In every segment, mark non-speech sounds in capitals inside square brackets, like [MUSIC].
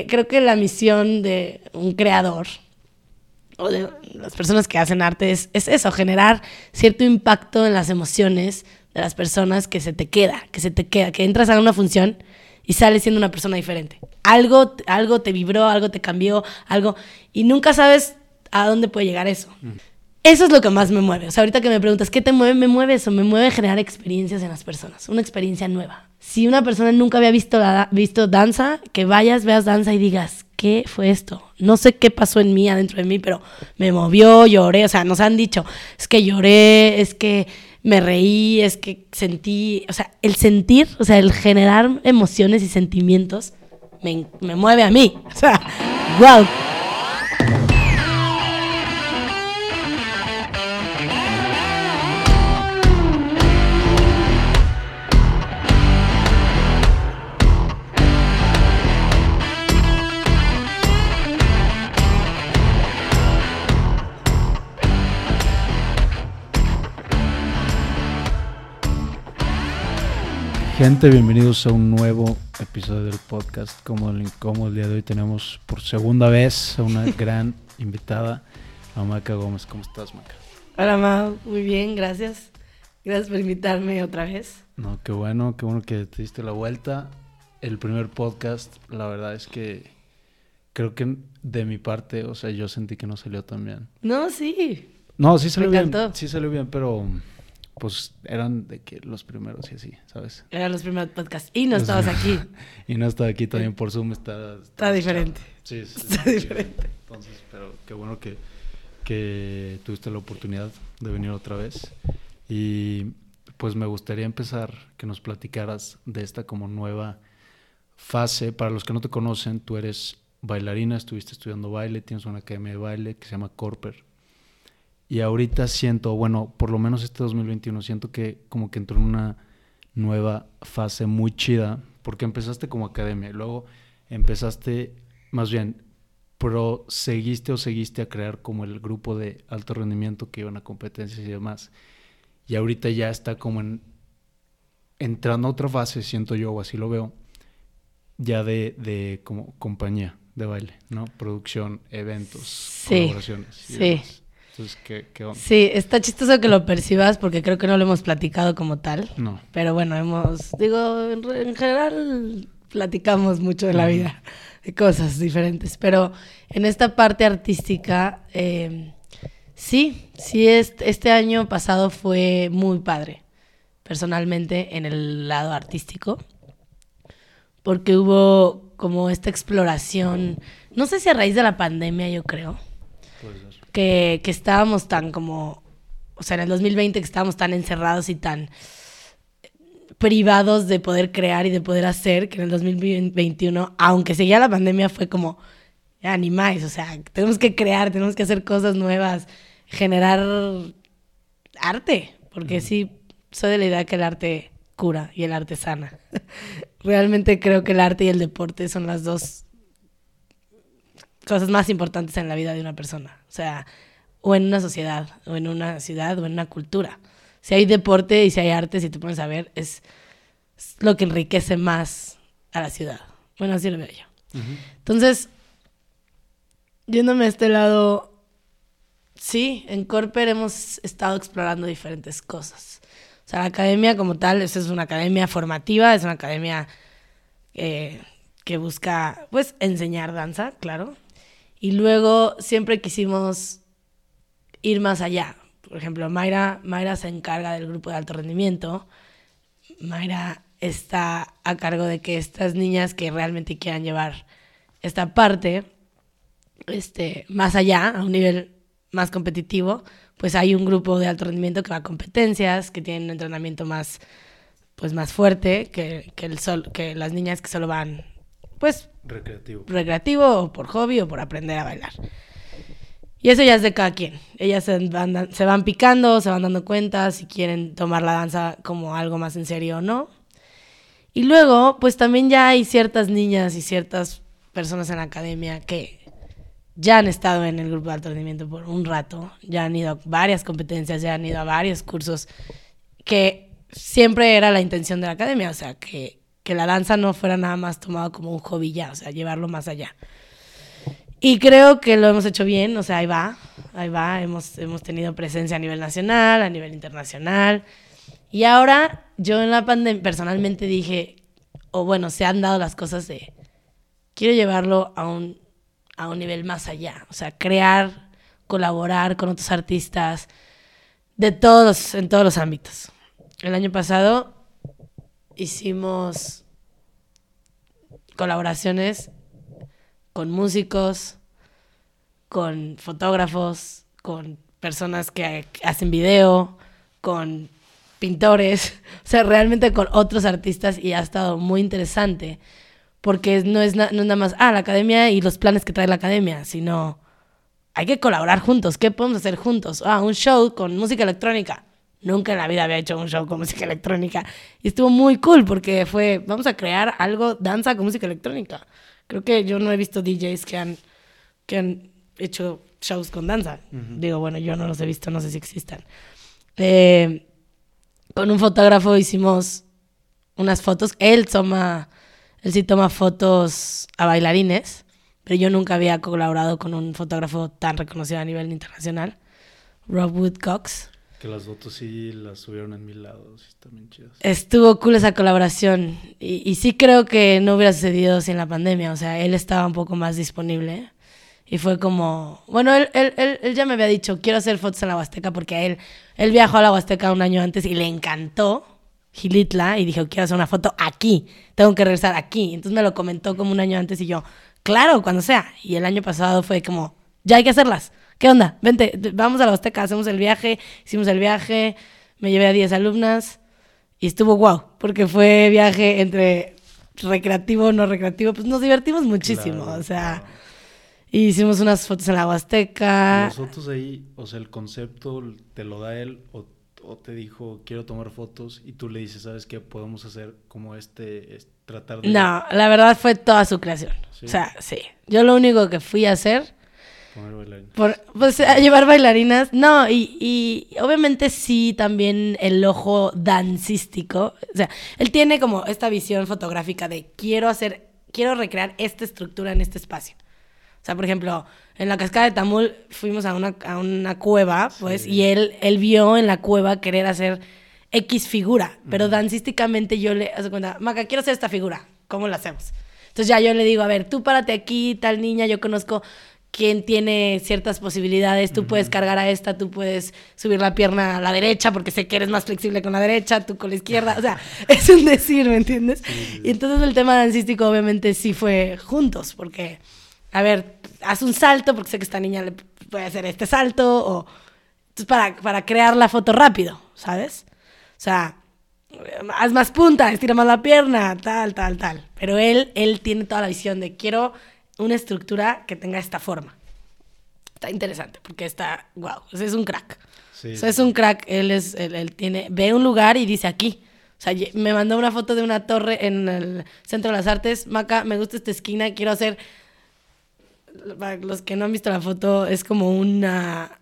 eh, creo que la misión de un creador o de las personas que hacen arte es, es eso, generar cierto impacto en las emociones de las personas que se te queda, que se te queda, que entras a una función y sales siendo una persona diferente. Algo, algo te vibró, algo te cambió, algo, y nunca sabes a dónde puede llegar eso. Eso es lo que más me mueve. O sea, ahorita que me preguntas, ¿qué te mueve? Me mueve eso, me mueve generar experiencias en las personas, una experiencia nueva. Si una persona nunca había visto, la, visto danza, que vayas, veas danza y digas, ¿qué fue esto? No sé qué pasó en mí, adentro de mí, pero me movió, lloré, o sea, nos han dicho, es que lloré, es que me reí, es que sentí, o sea, el sentir, o sea, el generar emociones y sentimientos me, me mueve a mí. [LAUGHS] O sea, wow. Gente, bienvenidos a un nuevo episodio del podcast. Como el incómodo, el día de hoy tenemos por segunda vez a una [LAUGHS] gran invitada, a Maca Gómez. ¿Cómo estás, Maca? Hola, Mau. Muy bien, gracias. Gracias por invitarme otra vez. No, qué bueno, qué bueno que te diste la vuelta. El primer podcast, la verdad es que creo que de mi parte, o sea, yo sentí que no salió tan bien. No, sí. No, sí salió bien. Sí salió bien, pero pues eran de que los primeros y así, ¿sabes? Eran los primeros podcasts. Y no estabas aquí. [LAUGHS] Y no está aquí también por Zoom, está... Está diferente. Sí, sí, Está diferente. Entonces, pero qué bueno que, que tuviste la oportunidad de venir otra vez. Y pues me gustaría empezar que nos platicaras de esta como nueva fase. Para los que no te conocen, tú eres bailarina, estuviste estudiando baile, tienes una academia de baile que se llama Corper. Y ahorita siento, bueno, por lo menos este 2021, siento que como que entró en una nueva fase muy chida, porque empezaste como academia, y luego empezaste, más bien, proseguiste o seguiste a crear como el grupo de alto rendimiento que iban a competencias y demás. Y ahorita ya está como en, entrando a otra fase, siento yo, o así lo veo, ya de, de como compañía de baile, ¿no? Producción, eventos, Sí, colaboraciones. y sí. demás. Entonces, ¿qué, qué onda? Sí, está chistoso que lo percibas porque creo que no lo hemos platicado como tal. No. Pero bueno, hemos, digo, en, en general platicamos mucho de la vida, de cosas diferentes. Pero en esta parte artística, eh, sí, sí, este, este año pasado fue muy padre, personalmente, en el lado artístico. Porque hubo como esta exploración, no sé si a raíz de la pandemia, yo creo. Que, que estábamos tan como, o sea, en el 2020 que estábamos tan encerrados y tan privados de poder crear y de poder hacer, que en el 2021, aunque seguía la pandemia, fue como, ya ni más, o sea, tenemos que crear, tenemos que hacer cosas nuevas, generar arte, porque sí, soy de la idea que el arte cura y el arte sana. [LAUGHS] Realmente creo que el arte y el deporte son las dos cosas más importantes en la vida de una persona. O sea, o en una sociedad, o en una ciudad, o en una cultura. Si hay deporte y si hay arte, si te pones a ver, es, es lo que enriquece más a la ciudad. Bueno, así lo veo yo. Entonces, yéndome a este lado, sí, en Corper hemos estado explorando diferentes cosas. O sea, la academia como tal, es una academia formativa, es una academia eh, que busca, pues, enseñar danza, claro. Y luego siempre quisimos ir más allá. Por ejemplo, Mayra, Mayra se encarga del grupo de alto rendimiento. Mayra está a cargo de que estas niñas que realmente quieran llevar esta parte este, más allá, a un nivel más competitivo, pues hay un grupo de alto rendimiento que va a competencias, que tienen un entrenamiento más, pues más fuerte que, que, el sol, que las niñas que solo van, pues, Recreativo. recreativo o por hobby o por aprender a bailar. Y eso ya es de cada quien. Ellas se van, picando, se van dando cuenta si quieren tomar la danza como algo más en serio o no. Y luego, pues también ya hay ciertas niñas y ciertas personas en la academia que ya han estado en el grupo de alto por un rato, ya han ido a varias competencias, ya han ido a varios cursos, que siempre era la intención de la academia, o sea, que que la danza no fuera nada más tomado como un hobby ya, o sea, llevarlo más allá. Y creo que lo hemos hecho bien, o sea, ahí va, ahí va, hemos, hemos tenido presencia a nivel nacional, a nivel internacional. Y ahora yo en la pandemia personalmente dije, o bueno, se han dado las cosas de, quiero llevarlo a un, a un nivel más allá, o sea, crear, colaborar con otros artistas de todos, en todos los ámbitos. El año pasado hicimos colaboraciones con músicos, con fotógrafos, con personas que hacen video, con pintores, [LAUGHS] o sea, realmente con otros artistas y ha estado muy interesante porque no es, nada más, ah, la academia y los planes que trae la academia, sino hay que colaborar juntos, ¿qué podemos hacer juntos? Ah, un show con música electrónica. Nunca en la vida había hecho un show con música electrónica y estuvo muy cool porque fue, vamos a crear algo, danza con música electrónica. Creo que yo no he visto DJs que han, que han hecho shows con danza. Digo, bueno, yo no los he visto, no sé si existan. Eh, con un fotógrafo hicimos unas fotos. Él toma, él sí toma fotos a bailarines, pero yo nunca había colaborado con un fotógrafo tan reconocido a nivel internacional, Rob Woodcox. Que las fotos sí las subieron en mil lados chidas. Estuvo cool esa colaboración y, y, sí creo que no hubiera sucedido sin la pandemia, o sea, él estaba un poco más disponible y fue como, bueno, él, él, él, él ya me había dicho, quiero hacer fotos en la Huasteca porque él, él viajó a la Huasteca un año antes y le encantó Gilitla y dijo, quiero hacer una foto aquí, tengo que regresar aquí. Entonces me lo comentó como un año antes y yo, claro, cuando sea. Y el año pasado fue como, ya hay que hacerlas. ¿Qué onda? Vente, vamos a la Huasteca, hacemos el viaje, hicimos el viaje, me llevé a 10 alumnas y estuvo guau, porque fue viaje entre recreativo, no recreativo, pues nos divertimos muchísimo, Claro, o sea, claro. hicimos unas fotos en la Huasteca. Las fotos ahí, o sea, el concepto te lo da él o, o te dijo, quiero tomar fotos y tú le dices, ¿sabes qué? Podemos hacer como este, es- tratar de No, la verdad fue toda su creación. Sí. O sea, sí. Yo lo único que fui a hacer poner bailarines. Por, pues a llevar bailarinas. No, y, y obviamente sí también el ojo dancístico. O sea, él tiene como esta visión fotográfica de quiero hacer, quiero recrear esta estructura en este espacio. O sea, por ejemplo, en la cascada de Tamul fuimos a una, a una cueva, pues, Sí. y él, él vio en la cueva querer hacer X figura, pero dancísticamente yo le, hace cuenta, Maca, quiero hacer esta figura, ¿cómo la hacemos? Entonces ya yo le digo, a ver, tú párate aquí, tal niña, yo conozco quién tiene ciertas posibilidades, tú puedes cargar a esta, tú puedes subir la pierna a la derecha porque sé que eres más flexible con la derecha, tú con la izquierda, o sea, [LAUGHS] es un decir, ¿me entiendes? Y entonces el tema dancístico obviamente sí fue juntos, porque, a ver, haz un salto porque sé que esta niña le puede hacer este salto, o entonces para, para crear la foto rápido, ¿sabes? O sea, haz más punta, estira más la pierna, tal, tal, tal. Pero él, él tiene toda la visión de quiero una estructura que tenga esta forma. Está interesante porque está, wow, es un crack. Sí, O sea, es un crack, él es, él, él tiene, ve un lugar y dice aquí. O sea, me mandó una foto de una torre en el Centro de las Artes. Maca, me gusta esta esquina, quiero hacer... Para los que no han visto la foto, es como una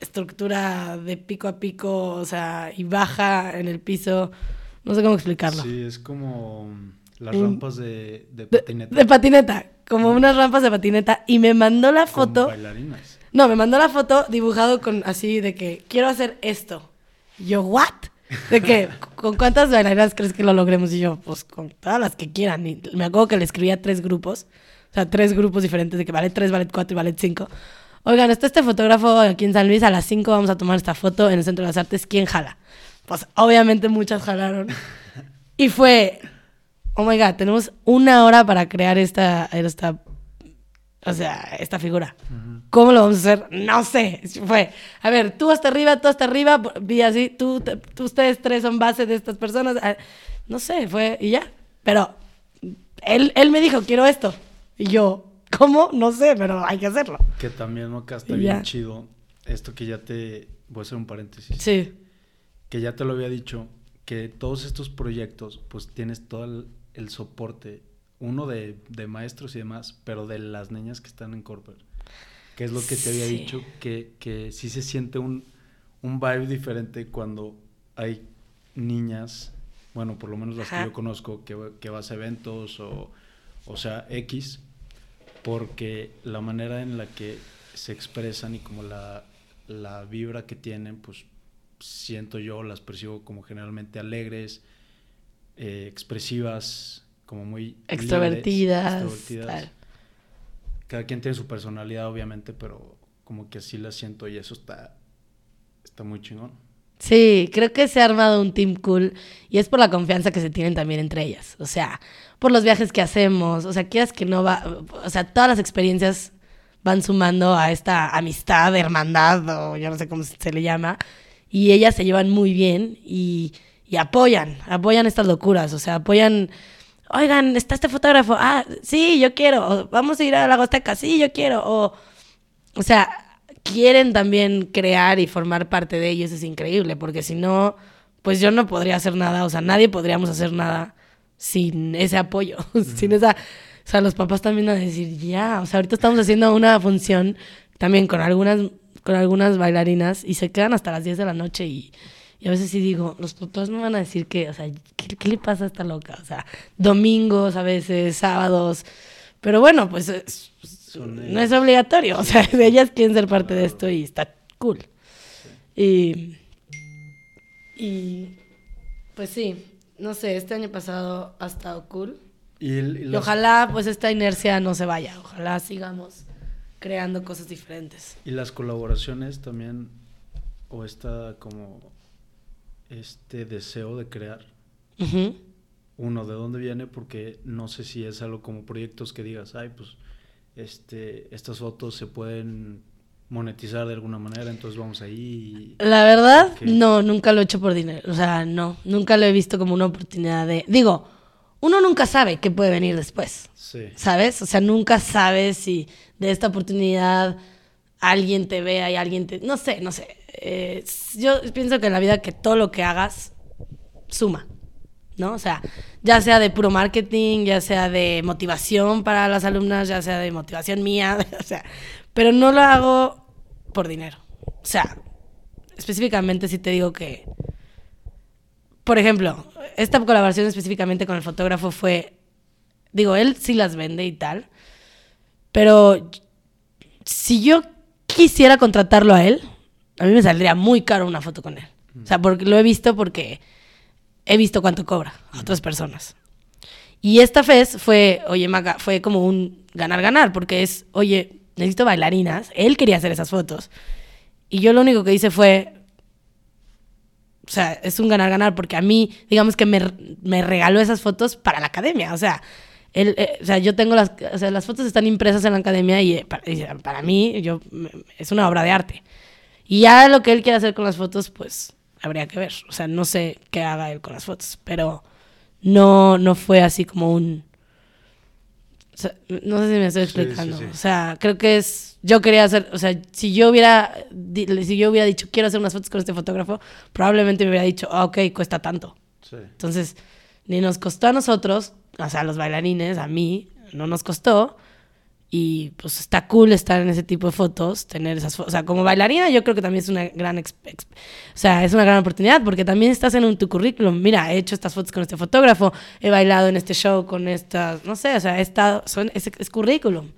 estructura de pico a pico, o sea, y baja en el piso. No sé cómo explicarlo. Sí, es como las rampas de, de De, patineta. de patineta, como unas rampas de patineta. Y me mandó la con foto. bailarinas. No, me mandó la foto dibujado con así de que quiero hacer esto. Y yo, ¿what? De que, [LAUGHS] ¿con cuántas bailarinas crees que lo logremos? Y yo, pues con todas las que quieran. Y me acuerdo que le escribí a tres grupos. O sea, tres grupos diferentes de que ballet 3, ballet 4 y ballet 5. Oigan, está este fotógrafo aquí en San Luis. A las 5 vamos a tomar esta foto en el Centro de las Artes. ¿Quién jala? Pues obviamente muchas jalaron. [LAUGHS] Y fue, oh my God, tenemos una hora para crear esta, esta, o sea, esta figura. ¿Cómo lo vamos a hacer? No sé. Fue, a ver, tú hasta arriba, tú hasta arriba, vi así, tú, te- tú- ustedes tres son base de estas personas. Ah, No sé, fue, y ya. Pero él, él me dijo, quiero esto. Y yo, ¿cómo? No sé, pero hay que hacerlo. Que también acá está Y bien ya. chido. Esto que ya te. Voy a hacer un paréntesis. Sí. Que ya te lo había dicho. Que todos estos proyectos, pues tienes todo el, el soporte. Uno de, de maestros y demás, pero de las niñas que están en corporate. Que es lo que te había Sí. dicho. Que, que sí se siente un, un vibe diferente cuando hay niñas. bueno, por lo menos las que yo conozco, que, que vas a eventos o, o sea, X, porque la manera en la que se expresan y como la, la vibra que tienen, pues siento yo, las percibo como generalmente alegres, eh, expresivas, como muy extrovertidas. Cada quien tiene su personalidad, obviamente, pero como que así la siento y eso está, está muy chingón. Sí, creo que se ha armado un team cool y es por la confianza que se tienen también entre ellas. O sea, por los viajes que hacemos, o sea, quieras que no va, o sea, todas las experiencias van sumando a esta amistad, hermandad o yo no sé cómo se le llama, y ellas se llevan muy bien y, y apoyan, apoyan estas locuras, o sea, apoyan, oigan, está este fotógrafo, ah, sí, yo quiero, o, vamos a ir a la Gosteca, sí, yo quiero, o, o sea, quieren también crear y formar parte de ellos, es increíble, porque si no, pues yo no podría hacer nada, o sea, nadie podríamos hacer nada sin ese apoyo, [LAUGHS] sin esa... O sea, los papás también a decir, ya, o sea, ahorita estamos haciendo una función también con algunas, con algunas bailarinas y se quedan hasta las 10 de la noche y, y a veces sí digo, los papás no van a decir que, o sea, ¿qué, ¿qué, le pasa a esta loca? O sea, domingos a veces, sábados, pero bueno, pues no es obligatorio, o sea, [LAUGHS] ellas quieren ser parte de esto y está cool. Y, y, pues sí, no sé, este año pasado ha estado cool. Y, ojalá pues esta inercia no se vaya, ojalá sigamos creando cosas diferentes. Y las colaboraciones también, o esta como este deseo de crear. Uno, ¿de dónde viene? Porque no sé si es algo como proyectos que digas, ay, pues este, estas fotos se pueden monetizar de alguna manera, entonces vamos ahí. La verdad, no, nunca lo he hecho por dinero. O sea, no, nunca lo he visto como una oportunidad de... Digo, uno nunca sabe qué puede venir después. Sí. ¿Sabes? O sea, nunca sabes si de esta oportunidad alguien te vea y alguien te... No sé, no sé. Eh, yo pienso que en la vida que todo lo que hagas suma. ¿no? O sea, ya sea de puro marketing, ya sea de motivación para las alumnas, ya sea de motivación mía, [LAUGHS] o sea, pero no lo hago por dinero. O sea, específicamente si te digo que, por ejemplo, esta colaboración específicamente con el fotógrafo fue, digo, él sí las vende y tal, pero si yo quisiera contratarlo a él, a mí me saldría muy caro una foto con él. O sea, porque lo he visto porque he visto cuánto cobra a otras personas. Y esta vez fue, oye, Maga, fue como un ganar-ganar, porque es, oye, necesito bailarinas. Él quería hacer esas fotos. Y yo lo único que hice fue, o sea, es un ganar-ganar, porque a mí, digamos que me, me, regaló esas fotos para la academia. O sea, él, eh, o sea, yo tengo las, o sea, las fotos están impresas en la academia y para, y para mí yo, es una obra de arte. Y ya lo que él quiere hacer con las fotos, pues habría que ver. O sea, no sé qué haga él con las fotos, pero no, no fue así como un... no sé si me estoy explicando. O sea, creo que es... Yo quería hacer... O sea, si yo hubiera... Si yo hubiera dicho, quiero hacer unas fotos con este fotógrafo, probablemente me hubiera dicho, ah, ok, cuesta tanto. Entonces, ni nos costó a nosotros, o sea, a los bailarines, a mí, no nos costó. Y pues está cool estar en ese tipo de fotos, tener esas fotos. O sea, como bailarina yo creo que también es una gran, o sea, es una gran oportunidad porque también estás en tu currículum. Mira, he hecho estas fotos con este fotógrafo, he bailado en este show con estas, no sé, o sea, he estado, son, es, currículum,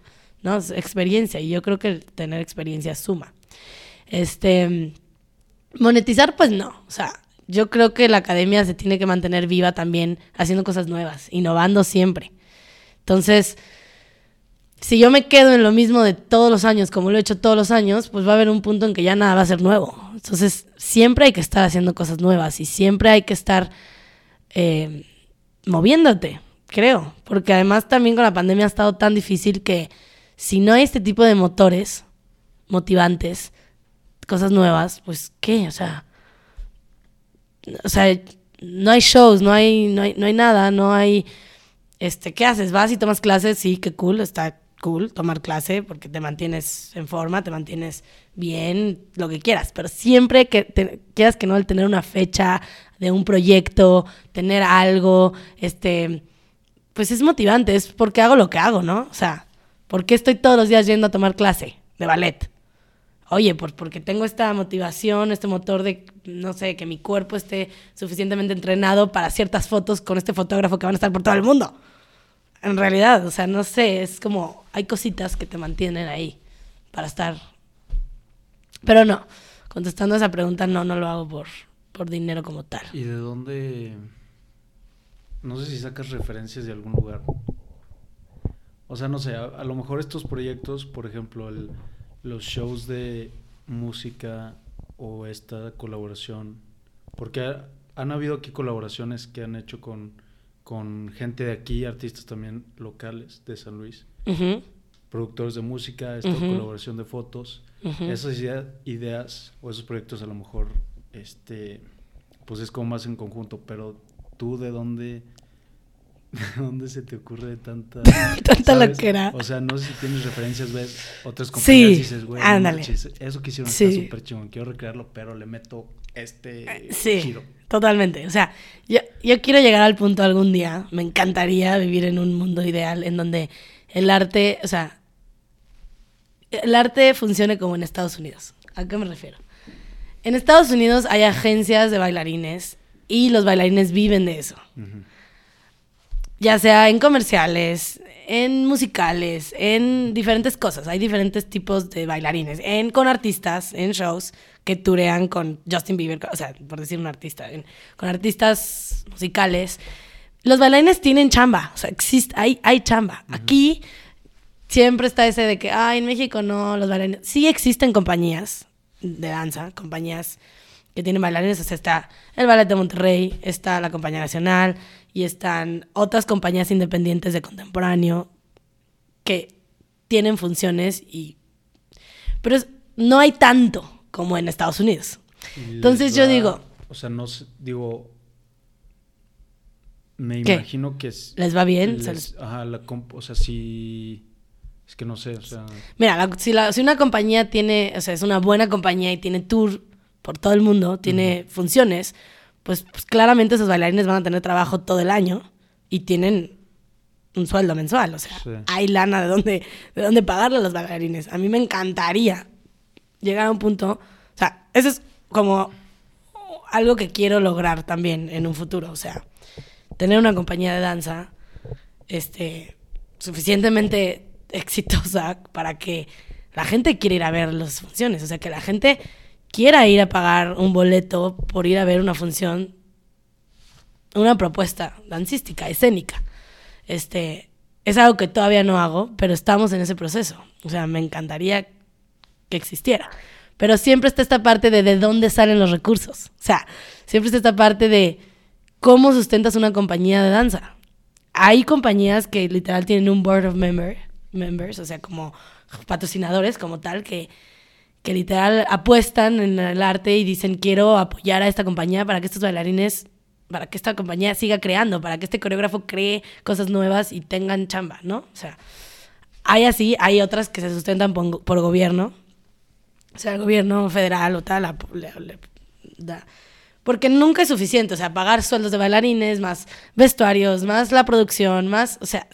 ¿no? Es experiencia y yo creo que tener experiencia suma. Este, monetizar, pues no. O sea, yo creo que la academia se tiene que mantener viva también haciendo cosas nuevas, innovando siempre. Entonces, si yo me quedo en lo mismo de todos los años, como lo he hecho todos los años, pues va a haber un punto en que ya nada va a ser nuevo. Entonces, siempre hay que estar haciendo cosas nuevas y siempre hay que estar eh, moviéndote, creo. Porque además también con la pandemia ha estado tan difícil que si no hay este tipo de motores motivantes, cosas nuevas, pues ¿qué? O sea, o sea, no hay shows, no hay, no hay, no hay nada, no hay... Este, ¿qué haces? ¿Vas y tomas clases? Sí, qué cool, está cool tomar clase porque te mantienes en forma, te mantienes bien, lo que quieras, pero siempre que quieras que no el tener una fecha de un proyecto, tener algo, este, pues es motivante, es porque hago lo que hago, ¿no? O sea, ¿por qué estoy todos los días yendo a tomar clase de ballet? Oye, pues porque tengo esta motivación, este motor de no sé, que mi cuerpo esté suficientemente entrenado para ciertas fotos con este fotógrafo que van a estar por todo el mundo. En realidad, o sea, no sé, es como, hay cositas que te mantienen ahí para estar. Pero no, contestando esa pregunta, no, no lo hago por, por dinero como tal. ¿Y de dónde? No sé si sacas referencias de algún lugar. O sea, no sé, a, lo mejor estos proyectos, por ejemplo, el, los shows de música o esta colaboración, porque ha- han habido aquí colaboraciones que han hecho con, con gente de aquí, artistas también locales de San Luis, productores de música, esta Ujú. colaboración de fotos. Esas idea- ideas o esos proyectos a lo mejor, este, pues es como más en conjunto, pero tú de dónde, [LAUGHS] de dónde se te ocurre tanta, [LAUGHS] Tanta loquera. O sea, no sé si tienes referencias, ves otras compañías y dices, güey, ándale. eso que hicieron Sí. está súper chingón, quiero recrearlo, pero le meto este Eh, Sí, giro. Totalmente. O sea, yo, yo quiero llegar al punto algún día, me encantaría vivir en un mundo ideal en donde el arte, o sea, el arte funcione como en Estados Unidos. ¿A qué me refiero? En Estados Unidos hay agencias de bailarines y los bailarines viven de eso. Ya sea en comerciales, en musicales, en diferentes cosas. Hay diferentes tipos de bailarines. En, con artistas, en shows que turean con Justin Bieber, o sea, por decir un artista, en- con artistas musicales. Los bailarines tienen chamba, o sea, existe, hay, hay chamba. Aquí siempre está ese de que, ay, en México no, los bailarines. Sí existen compañías de danza, compañías que tienen bailarines. O sea, está el Ballet de Monterrey, está la Compañía Nacional y están otras compañías independientes de contemporáneo que tienen funciones y... Pero es- no hay tanto como en Estados Unidos. Entonces yo digo- O sea, no sé, digo... Me ¿Qué? imagino que es... ¿Les va bien? les- Se les- Ajá, la o sea, sí... Es que no sé, o sea... Mira, la- si, la- si una compañía tiene, o sea, es una buena compañía y tiene tour por todo el mundo, tiene funciones, pues, pues claramente esos bailarines van a tener trabajo todo el año y tienen un sueldo mensual, o sea, Sí. hay lana de dónde, de dónde pagarle a los bailarines. A mí me encantaría llegar a un punto, o sea, eso es como algo que quiero lograr también en un futuro, o sea, tener una compañía de danza este suficientemente exitosa para que la gente quiera ir a ver las funciones, o sea, que la gente quiera ir a pagar un boleto por ir a ver una función, una propuesta dancística, escénica. Este, es algo que todavía no hago, pero estamos en ese proceso. O sea, me encantaría que existiera. Pero siempre está esta parte de de dónde salen los recursos. O sea, siempre está esta parte de cómo sustentas una compañía de danza. Hay compañías que literal tienen un board of member, members, o sea, como patrocinadores como tal, que, que literal apuestan en el arte y dicen quiero apoyar a esta compañía para que estos bailarines, para que esta compañía siga creando, para que este coreógrafo cree cosas nuevas y tengan chamba, ¿no? O sea, hay así, hay otras que se sustentan por, por gobierno, o sea, el gobierno federal o tal, le da- porque nunca es suficiente, o sea, pagar sueldos de bailarines, más vestuarios, más la producción, más, o sea,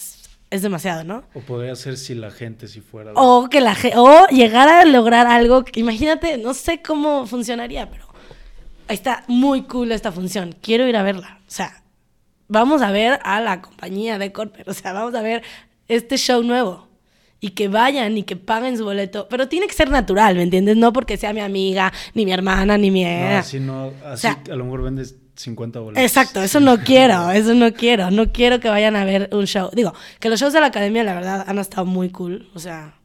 es, demasiado, ¿no? O podría ser si la gente si fuera... O que la o llegar a lograr algo, que- imagínate, no sé cómo funcionaría, pero ahí está muy cool esta función. Quiero ir a verla. O sea, vamos a ver a la compañía de Corper, o sea, vamos a ver este show nuevo. Y que vayan y que paguen su boleto. Pero tiene que ser natural, ¿me entiendes? No porque sea mi amiga, ni mi hermana, ni mi... No, así no... Así sea- a lo mejor vendes 50 boletos. Exacto, eso no quiero, eso no quiero. No quiero que vayan a ver un show. Digo, que los shows de la academia, la verdad, han estado muy cool. O sea,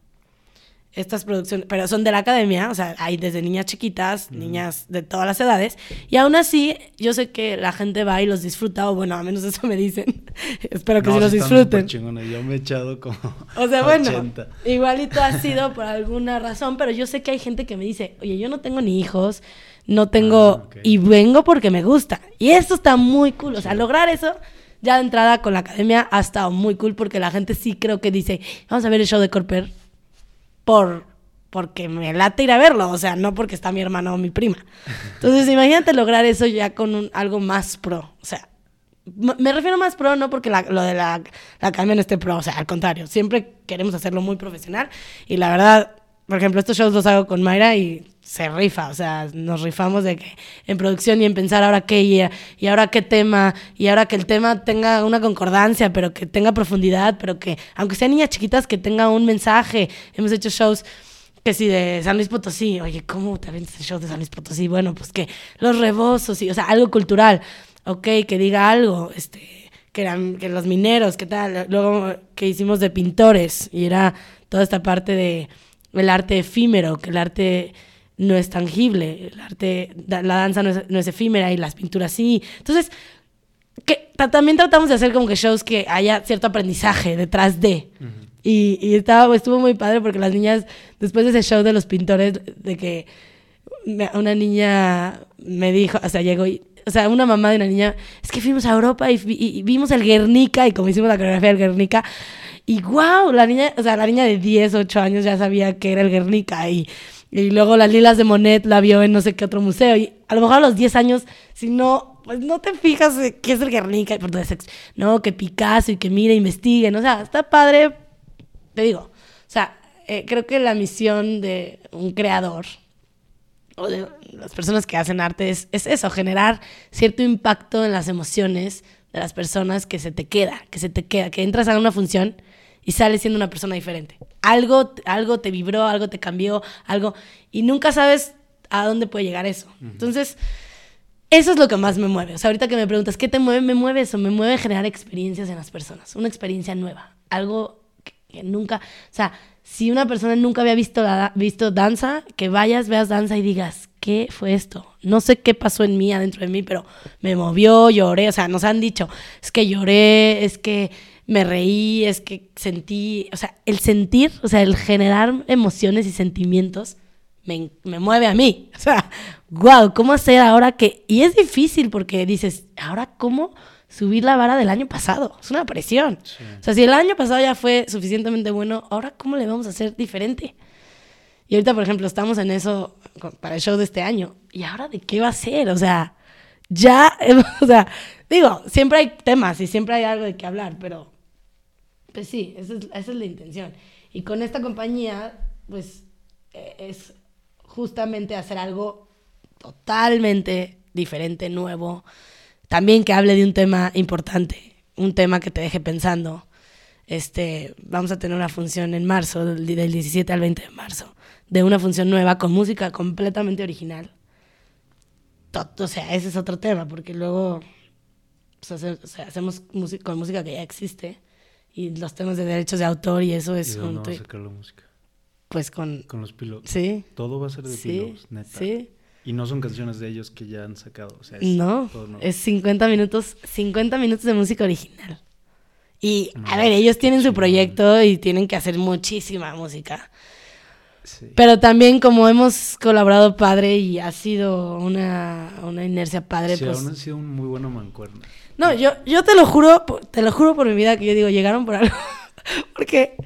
estas producciones, pero son de la academia, o sea, hay desde niñas chiquitas, niñas de todas las edades. Y aún así, yo sé que la gente va y los disfruta, o bueno, a menos eso me dicen. [LAUGHS] Espero que No, sí los disfruten. chingones. Yo me he echado como [LAUGHS] O sea, bueno, 80. igualito ha sido por alguna razón, pero yo sé que hay gente que me dice, oye, yo no tengo ni hijos, no tengo, Ah, y vengo porque me gusta. Y eso está muy cool, o sea, lograr eso ya de entrada con la academia ha estado muy cool porque la gente sí creo que dice, vamos a ver el show de Corper por porque me late ir a verlo, o sea, no porque está mi hermano o mi prima. Entonces, imagínate lograr eso ya con un, algo más pro, o sea, me refiero más pro, no porque la- lo de la, la academia esté pro, o sea, al contrario, siempre queremos hacerlo muy profesional y la verdad, por ejemplo, estos shows los hago con Mayra y se rifa, o sea, nos rifamos de que en producción y en pensar ahora qué y, ahora qué tema, y ahora que el tema tenga una concordancia, pero que tenga profundidad, pero que, aunque sean niñas chiquitas, que tenga un mensaje. Hemos hecho shows que sí, de San Luis Potosí, oye, ¿cómo te ves el show de San Luis Potosí? Bueno, pues que los rebozos, y, o sea, algo cultural, ok, que diga algo, este, que, eran, que los mineros, ¿qué tal? Luego que hicimos de pintores, y era toda esta parte de el arte efímero, que el arte no es tangible, el arte, la danza no es, no es efímera y las pinturas sí. Entonces, que también tratamos de hacer como que shows que haya cierto aprendizaje detrás de. Y, y estaba, estuvo muy padre porque las niñas, después de ese show de los pintores, de que una niña me dijo, o sea, llegó y, o sea, una mamá de una niña, es que fuimos a Europa y, y, vimos el Guernica y como hicimos la coreografía del Guernica, y wow, la niña, o sea, la niña de 10, 8 años ya sabía que era el Guernica y, y luego las lilas de Monet la vio en no sé qué otro museo. Y a lo mejor a los 10 años, si no, pues no te fijas qué es el Guernica, no, que Picasso y que mire, investiguen, o sea, está padre te digo, o sea, eh, creo que la misión de un creador o de las personas que hacen arte es, eso, generar cierto impacto en las emociones de las personas que se te queda, que se te queda, que entras a una función y sales siendo una persona diferente. Algo, algo te vibró, algo te cambió, algo, y nunca sabes a dónde puede llegar eso. Entonces, eso es lo que más me mueve. O sea, ahorita que me preguntas, ¿qué te mueve? Me mueve eso, me mueve generar experiencias en las personas, una experiencia nueva, algo que nunca, o sea, si una persona nunca había visto, visto danza, que vayas, veas danza y digas, ¿qué fue esto? No sé qué pasó en mí, adentro de mí, pero me movió, lloré, o sea, nos han dicho, es que lloré, es que me reí, es que sentí, o sea, el sentir, o sea, el generar emociones y sentimientos me, me mueve a mí. [LAUGHS] O sea, wow, ¿cómo hacer ahora que... Y es difícil porque dices, ¿ahora cómo? subir la vara del año pasado. Es una presión. O sea, si el año pasado ya fue suficientemente bueno, ahora ¿cómo le vamos a hacer diferente? Y ahorita, por ejemplo, estamos en eso para el show de este año. ¿Y ahora de qué va a ser? O sea, ya, [LAUGHS] o sea, digo, siempre hay temas y siempre hay algo de qué hablar, pero pues sí, esa es, esa es la intención. Y con esta compañía, pues e, es justamente hacer algo totalmente diferente, nuevo, también que hable de un tema importante, un tema que te deje pensando. Este, vamos a tener una función en marzo, del, 17 al 20 de marzo, de una función nueva con música completamente original. O sea, ese es otro tema, porque luego pues, hacemos música, con música que ya existe y los temas de derechos de autor y eso es ¿Y dónde un... a sacar la música? Pues con... Con los pilotos. Sí. Todo va a ser de sí, pilotos, neta. Sí. Y no son canciones de ellos que ya han sacado. O sea, es no, es 50 minutos, 50 minutos de música original. Y, a ver, ellos tienen su proyecto y tienen que hacer muchísima música. Sí. Pero también como hemos colaborado padre y ha sido una, una inercia padre, Sí, pues... aún ha sido un muy bueno mancuerno. No, yo, yo te lo juro, te lo juro por mi vida que yo digo, llegaron por algo. [LAUGHS] Porque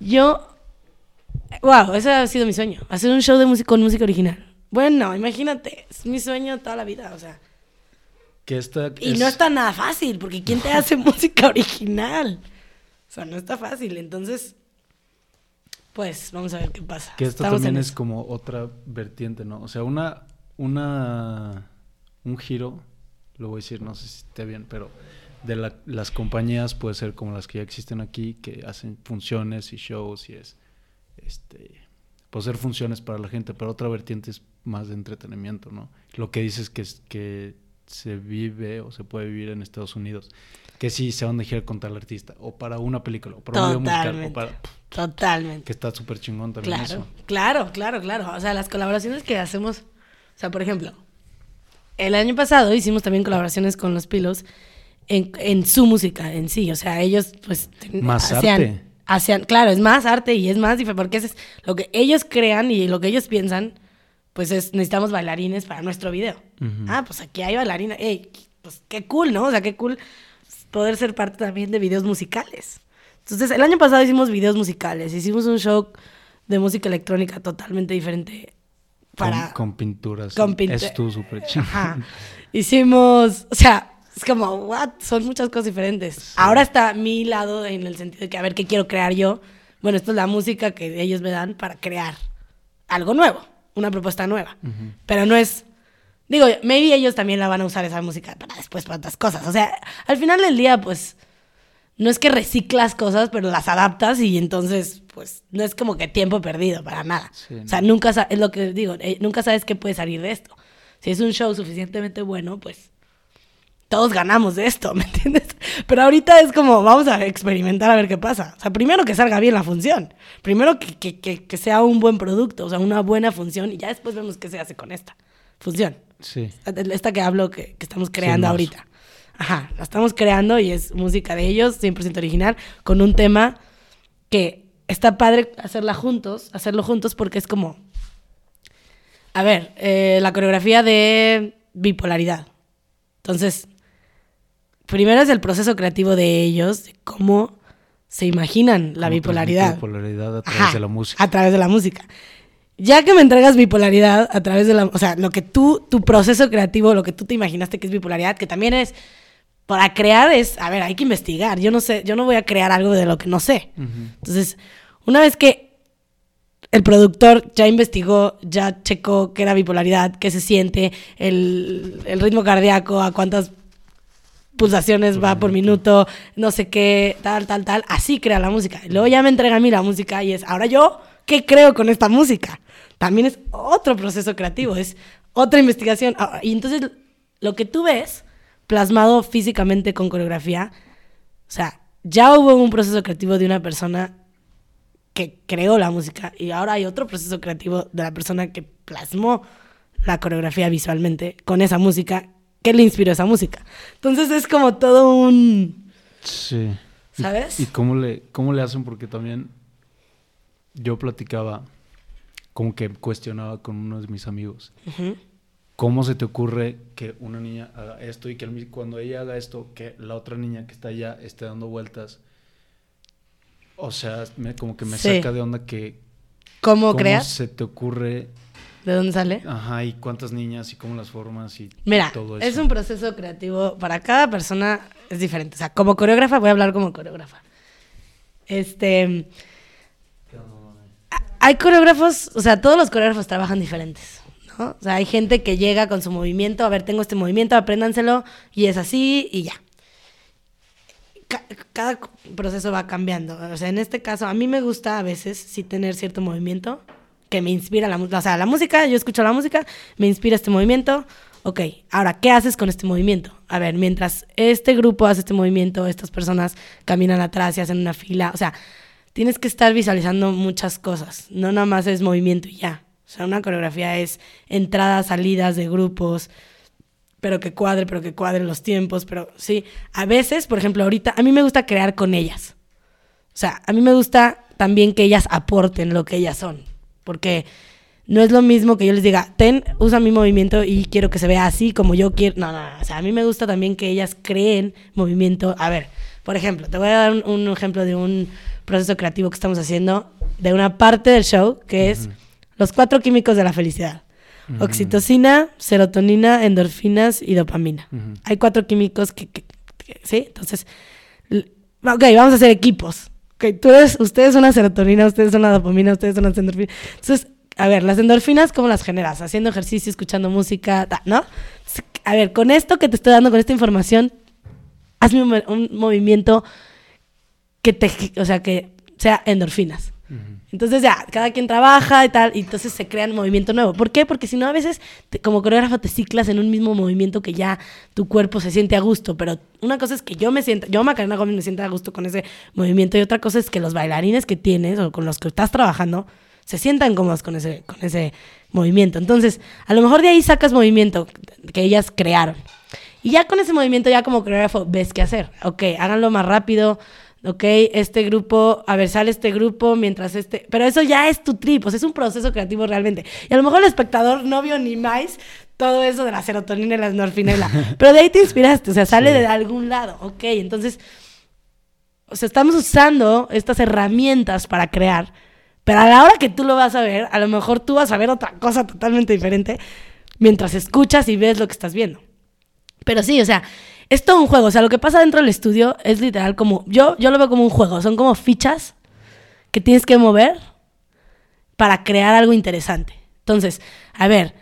yo... Wow, ese ha sido mi sueño. Hacer un show de música con música original. Bueno, imagínate, es mi sueño toda la vida, o sea. Que esta Y es- no está nada fácil, porque ¿quién te [LAUGHS] hace música original? O sea, no está fácil. Entonces, pues vamos a ver qué pasa. Que esto Estamos también es eso. como otra vertiente, ¿no? O sea, una, una, un giro, lo voy a decir, no sé si esté bien, pero de la- las compañías puede ser como las que ya existen aquí, que hacen funciones y shows y es, este, puede ser funciones para la gente, pero otra vertiente es más de entretenimiento, ¿no? Lo que dices que es que se vive o se puede vivir en Estados Unidos, que sí se van a gira con tal artista, o para una película, o para un video musical, o para, Totalmente. que está súper chingón también Claro, eso. claro, claro, claro. O sea, las colaboraciones que hacemos, o sea, por ejemplo, el año pasado hicimos también colaboraciones con los Pilos en, en su música en sí. O sea, ellos pues ten- Más hacían, arte. hacían, claro, es más arte y es más diferente porque es lo que ellos crean y lo que ellos piensan, pues es necesitamos bailarines para nuestro video. Ah, pues aquí hay bailarina. Ey, pues qué cool, ¿no? O sea, qué cool poder ser parte también de videos musicales. Entonces, el año pasado hicimos videos musicales, hicimos un show de música electrónica totalmente diferente para... Con, con pinturas. con pintu- Es súper chingón. Ajá. Hicimos, o sea, es como, what? Son muchas cosas diferentes. Ahora está mi lado en el sentido de que a ver qué quiero crear yo. Bueno, esto es la música que ellos me dan para crear algo nuevo. una propuesta nueva. Pero no es. Digo, maybe ellos también la van a usar esa música para después para otras cosas. O sea, al final del día, pues. No es que reciclas cosas, pero las adaptas y entonces, pues, no es como que tiempo perdido para nada. o sea, nunca es lo que digo, eh, nunca sabes qué puede salir de esto. Si es un show suficientemente bueno, pues todos ganamos de esto, [LAUGHS] ¿me entiendes? Pero ahorita es como, vamos a experimentar a ver qué pasa. O sea, primero que salga bien la función. Primero que, que, que, sea un buen producto, o sea, una buena función. Y ya después vemos qué se hace con esta función. Sí. Esta que hablo, que, que estamos creando ahorita. Ajá, la estamos creando y es música de ellos, 100% original, con un tema que está padre hacerla juntos, hacerlo juntos porque es como... A ver, eh, la coreografía de bipolaridad. Entonces, primero es el proceso creativo de ellos, de cómo se imaginan la bipolaridad. Bipolaridad a través de la música. A través de la música. Ya que me entregas bipolaridad a través de la, o sea, lo que tú, tu proceso creativo, lo que tú te imaginaste que es bipolaridad, que también es para crear es, a ver, hay que investigar. Yo no sé, yo no voy a crear algo de lo que no sé. Entonces, una vez que el productor ya investigó, ya checó qué era bipolaridad, qué se siente, el, el ritmo cardíaco, a cuántas pulsaciones va por minuto, no sé qué, tal, tal, tal. Así crea la música. Y luego ya me entrega a mí la música y es, ahora yo, ¿qué creo con esta música? También es otro proceso creativo, es otra investigación. Ah, y entonces lo que tú ves plasmado físicamente con coreografía, o sea, ya hubo un proceso creativo de una persona que creó la música y ahora hay otro proceso creativo de la persona que plasmó la coreografía visualmente con esa música ¿Qué le inspiró esa música? Entonces es como todo un... Sí. ¿Sabes? ¿Y, cómo, le, cómo le hacen? Porque también yo platicaba, como que cuestionaba con uno de mis amigos. ¿Cómo se te ocurre que una niña haga esto y que cuando ella haga esto, que la otra niña que está allá esté dando vueltas? O sea, me, como que me saca de onda que... ¿Cómo, ¿Cómo se te ocurre ¿De dónde sale? Ajá, y cuántas niñas y cómo las formas y Mira, todo eso. es un proceso creativo para cada persona es diferente. O sea, como coreógrafa voy a hablar como coreógrafa. Este hay coreógrafos, o sea, todos los coreógrafos trabajan diferentes, ¿no? O sea, hay gente que llega con su movimiento, a ver, tengo este movimiento, apréndanselo y es así y ya. cada proceso va cambiando. O sea, en este caso, a mí me gusta a veces sí tener cierto movimiento, que me inspira la música. O sea, la música, yo escucho la música, me inspira este movimiento. Ok, ahora, ¿qué haces con este movimiento? A ver, mientras este grupo hace este movimiento, estas personas caminan atrás y hacen una fila. O sea, tienes que estar visualizando muchas cosas. No nada más es movimiento y ya. O sea, una coreografía es entradas, salidas de grupos, pero que cuadre, pero que cuadre los tiempos, pero sí. A veces, por ejemplo, ahorita, a mí me gusta crear con ellas. O sea, a mí me gusta también que ellas aporten lo que ellas son porque no es lo mismo que yo les diga, ten, usa mi movimiento y quiero que se vea así como yo quiero. No, no, no. O sea, a mí me gusta también que ellas creen movimiento. A ver, por ejemplo, te voy a dar un, ejemplo de un proceso creativo que estamos haciendo de una parte del show que es los cuatro químicos de la felicidad. Oxitocina, serotonina, endorfinas y dopamina. Hay cuatro químicos que, ¿sí? Entonces, ok, vamos a hacer equipos. Ok, tú eres, ustedes son una serotonina, ustedes son una dopamina, ustedes son las endorfinas. Entonces, a ver, las endorfinas, ¿cómo las generas? Haciendo ejercicio, escuchando música, ¿no? A ver, con esto que te estoy dando, con esta información, hazme un, movimiento que te, o sea, que sea endorfinas. Entonces ya, cada quien trabaja y tal, y entonces se crea un movimiento nuevo. ¿Por qué? Porque si no, a veces como coreógrafo te ciclas en un mismo movimiento que ya tu cuerpo se siente a gusto, pero una cosa es que yo me sienta, yo Macarena Gómez me sienta a gusto con ese movimiento y otra cosa es que los bailarines que tienes o con los que estás trabajando se sientan cómodos con ese, con ese movimiento. Entonces, a lo mejor de ahí sacas movimiento que ellas crearon. Y ya con ese movimiento, ya como coreógrafo, ves qué hacer. Ok, háganlo más rápido, ok, este grupo, a ver, sale este grupo mientras este, pero eso ya es tu trip, o sea, es un proceso creativo realmente. Y a lo mejor el espectador no vio ni más todo eso de la serotonina y la endorfina, [LAUGHS] pero de ahí te inspiraste, o sea, sale de algún lado, ok, entonces, o sea, estamos usando estas herramientas para crear, pero a la hora que tú lo vas a ver, a lo mejor tú vas a ver otra cosa totalmente diferente mientras escuchas y ves lo que estás viendo. Pero sí, o sea, es todo un juego. O sea, lo que pasa dentro del estudio es literal como. Yo, yo lo veo como un juego. Son como fichas que tienes que mover para crear algo interesante. Entonces, a ver,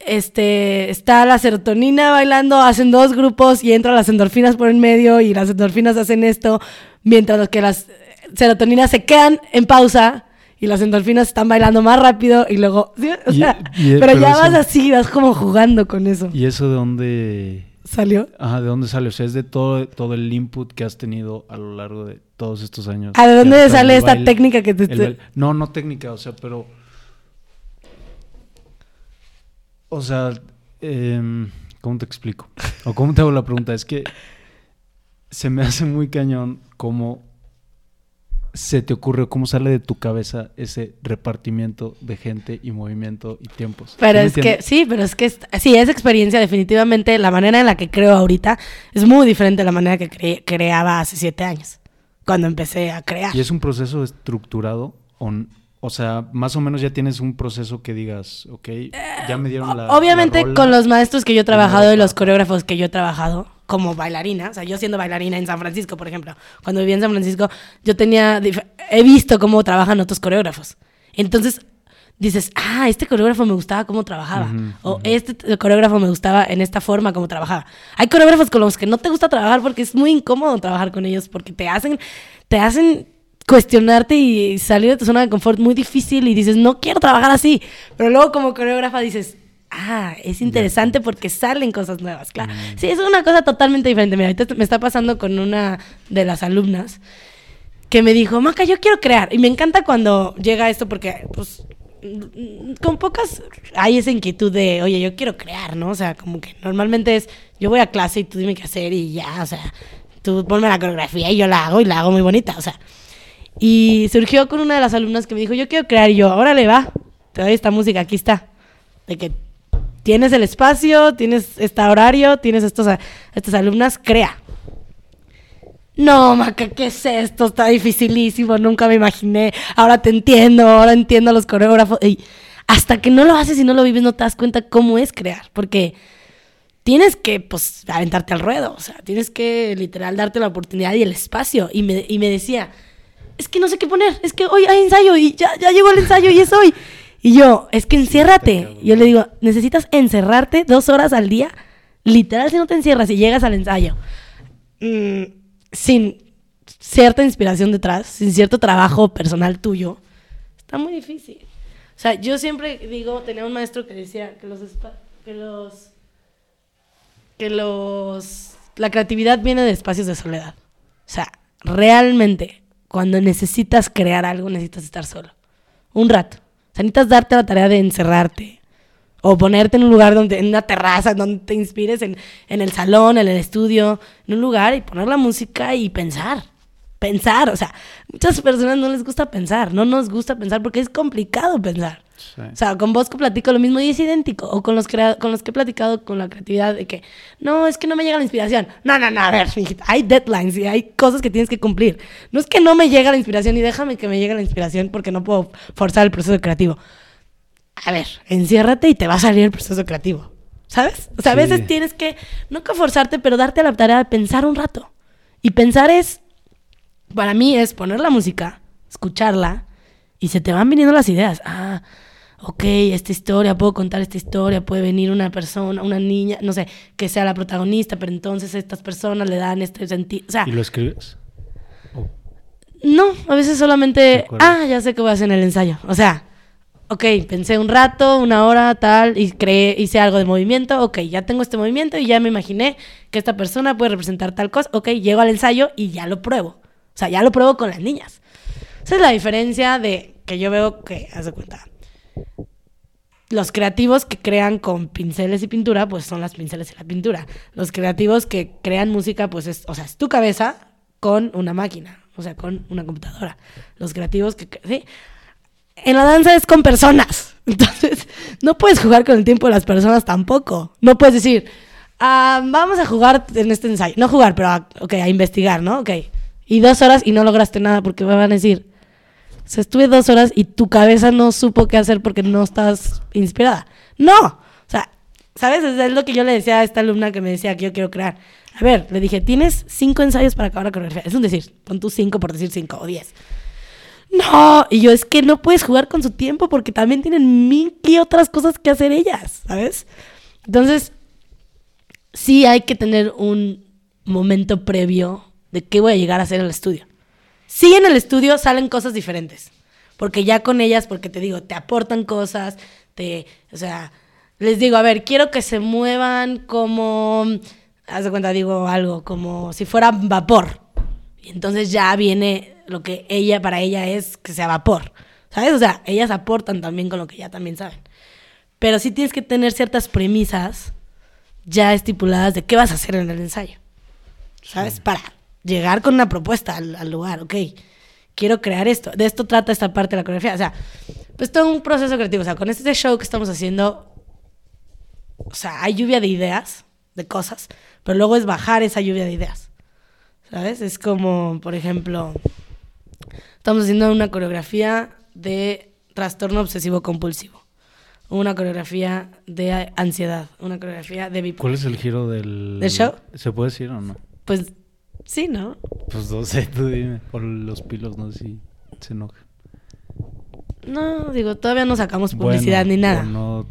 este, está la serotonina bailando, hacen dos grupos y entran las endorfinas por en medio y las endorfinas hacen esto, mientras que las serotoninas se quedan en pausa y las endorfinas están bailando más rápido y luego, o sea, pero, ya vas así, vas como jugando con eso. ¿Y eso de dónde salió? Ajá, ¿de dónde sale? O sea, es de todo, todo el input que has tenido a lo largo de todos estos años. ¿A de dónde sale esta técnica que te... no, no técnica, o sea, pero... O sea, em, ¿cómo te explico? O cómo te hago la pregunta. Es que se me hace muy cañón cómo se te ocurre, cómo sale de tu cabeza ese repartimiento de gente y movimiento y tiempos. Pero es que, sí, pero es que, sí, esa experiencia definitivamente, la manera en la que creo ahorita es muy diferente a la manera que creaba hace siete años, cuando empecé a crear. ¿Y es un proceso estructurado o, o sea, más o menos ya tienes un proceso que digas, ok, ya me dieron la... Obviamente con los maestros que yo he trabajado y los coreógrafos que yo he trabajado como bailarina, o sea, yo siendo bailarina en San Francisco, por ejemplo, cuando vivía en San Francisco, yo tenía, he visto cómo trabajan otros coreógrafos. Entonces dices, ah, este coreógrafo me gustaba cómo trabajaba, o este coreógrafo me gustaba en esta forma cómo trabajaba. Hay coreógrafos con los que no te gusta trabajar porque es muy incómodo trabajar con ellos, porque te hacen, te hacen cuestionarte y salir de tu zona de confort muy difícil y dices, no quiero trabajar así. Pero luego como coreógrafa dices, ah, es interesante porque salen cosas nuevas, claro. Mm. Sí, es una cosa totalmente diferente. Mira, ahorita me está pasando con una de las alumnas que me dijo, Maca, yo quiero crear. Y me encanta cuando llega esto porque, pues, con pocas hay esa inquietud de, oye, yo quiero crear, ¿no? O sea, como que normalmente es, yo voy a clase y tú dime qué hacer y ya, o sea, tú ponme la coreografía y yo la hago y la hago muy bonita, o sea. Y surgió con una de las alumnas que me dijo, yo quiero crear. Y yo, órale, va, te doy esta música, aquí está. De que tienes el espacio, tienes este horario, tienes estos, estas alumnas, crea. No, Maca, ¿qué es esto? Está dificilísimo, nunca me imaginé. Ahora te entiendo, ahora entiendo a los coreógrafos. Y hasta que no lo haces y no lo vives, no te das cuenta cómo es crear. Porque tienes que, pues, aventarte al ruedo. O sea, tienes que, literal, darte la oportunidad y el espacio. Y me, y me decía, es que no sé qué poner, es que hoy hay ensayo y ya, ya llegó el ensayo y es hoy. Y yo, es que enciérrate. yo le digo, necesitas encerrarte dos horas al día. Literal, si no te encierras y llegas al ensayo mm, sin cierta inspiración detrás, sin cierto trabajo personal tuyo, está muy difícil. O sea, yo siempre digo, tenía un maestro que decía que los, que los, que los, la creatividad viene de espacios de soledad. O sea, realmente cuando necesitas crear algo, necesitas estar solo. Un rato. Sea, necesitas darte la tarea de encerrarte. O ponerte en un lugar donde, en una terraza, donde te inspires, en, en el salón, en el estudio, en un lugar y poner la música y pensar pensar. O sea, muchas personas no les gusta pensar, no nos gusta pensar porque es complicado pensar. O sea, con Bosco platico lo mismo y es idéntico. O con los, con los que he platicado con la creatividad de que, no, es que no me llega la inspiración. No, no, no, a ver, hay deadlines y hay cosas que tienes que cumplir. No es que no me llega la inspiración y déjame que me llegue la inspiración porque no puedo forzar el proceso creativo. A ver, enciérrate y te va a salir el proceso creativo. ¿Sabes? O sea, a veces tienes que, no que forzarte, pero darte la tarea de pensar un rato. Y pensar es para mí es poner la música, escucharla y se te van viniendo las ideas. Ah, ok, esta historia, puedo contar esta historia, puede venir una persona, una niña, no sé, que sea la protagonista, pero entonces estas personas le dan este sentido. O sea, ¿Y lo escribes? No, a veces solamente, ah, ya sé qué voy a hacer en el ensayo. O sea, ok, pensé un rato, una hora, tal, y creé, hice algo de movimiento, ok, ya tengo este movimiento y ya me imaginé que esta persona puede representar tal cosa, ok, llego al ensayo y ya lo pruebo. O sea, ya lo pruebo con las niñas. Esa es la diferencia de que yo veo que, haz de cuenta, los creativos que crean con pinceles y pintura, pues son las pinceles y la pintura. Los creativos que crean música, pues es, o sea, es tu cabeza con una máquina, o sea, con una computadora. Los creativos que, sí. En la danza es con personas. [LAUGHS] Entonces, no puedes jugar con el tiempo de las personas tampoco. No puedes decir, ah, vamos a jugar en este ensayo. No jugar, pero, a, a investigar, ¿no? Ok y dos horas y no lograste nada porque me van a decir, o sea, estuve dos horas y tu cabeza no supo qué hacer porque no estás inspirada. No, o sea, ¿sabes? Es lo que yo le decía a esta alumna que me decía que yo quiero crear. A ver, le dije, tienes cinco ensayos para acabar la coreografía. Es un decir, pon tú cinco por decir cinco o diez. no, y yo es que no puedes jugar con su tiempo porque también tienen mil y otras cosas que hacer ellas, ¿sabes? Entonces, sí hay que tener un momento previo de qué voy a llegar a hacer en el estudio. Sí, en el estudio salen cosas diferentes, porque ya con ellas, porque te digo, te aportan cosas, te, o sea, les digo, a ver, quiero que se muevan como, haz de cuenta, digo algo, como si fuera vapor. Y entonces ya viene lo que ella, para ella es que sea vapor. ¿Sabes? O sea, ellas aportan también con lo que ya también saben. Pero sí tienes que tener ciertas premisas ya estipuladas de qué vas a hacer en el ensayo. ¿Sabes? Para llegar con una propuesta al, al, lugar, ok. Quiero crear esto. De esto trata esta parte de la coreografía. O sea, pues todo un proceso creativo. O sea, con este show que estamos haciendo, o sea, hay lluvia de ideas, de cosas, pero luego es bajar esa lluvia de ideas. ¿Sabes? Es como, por ejemplo, estamos haciendo una coreografía de trastorno obsesivo compulsivo. Una coreografía de ansiedad, una coreografía de bipolaridad. ¿Cuál es el giro del... ¿Del show? ¿Se puede decir o no? Pues sí, ¿no? Pues no sé, tú dime. Por los pilos, no sé si se enoja. No, digo, todavía no sacamos publicidad Bueno, ni nada. o no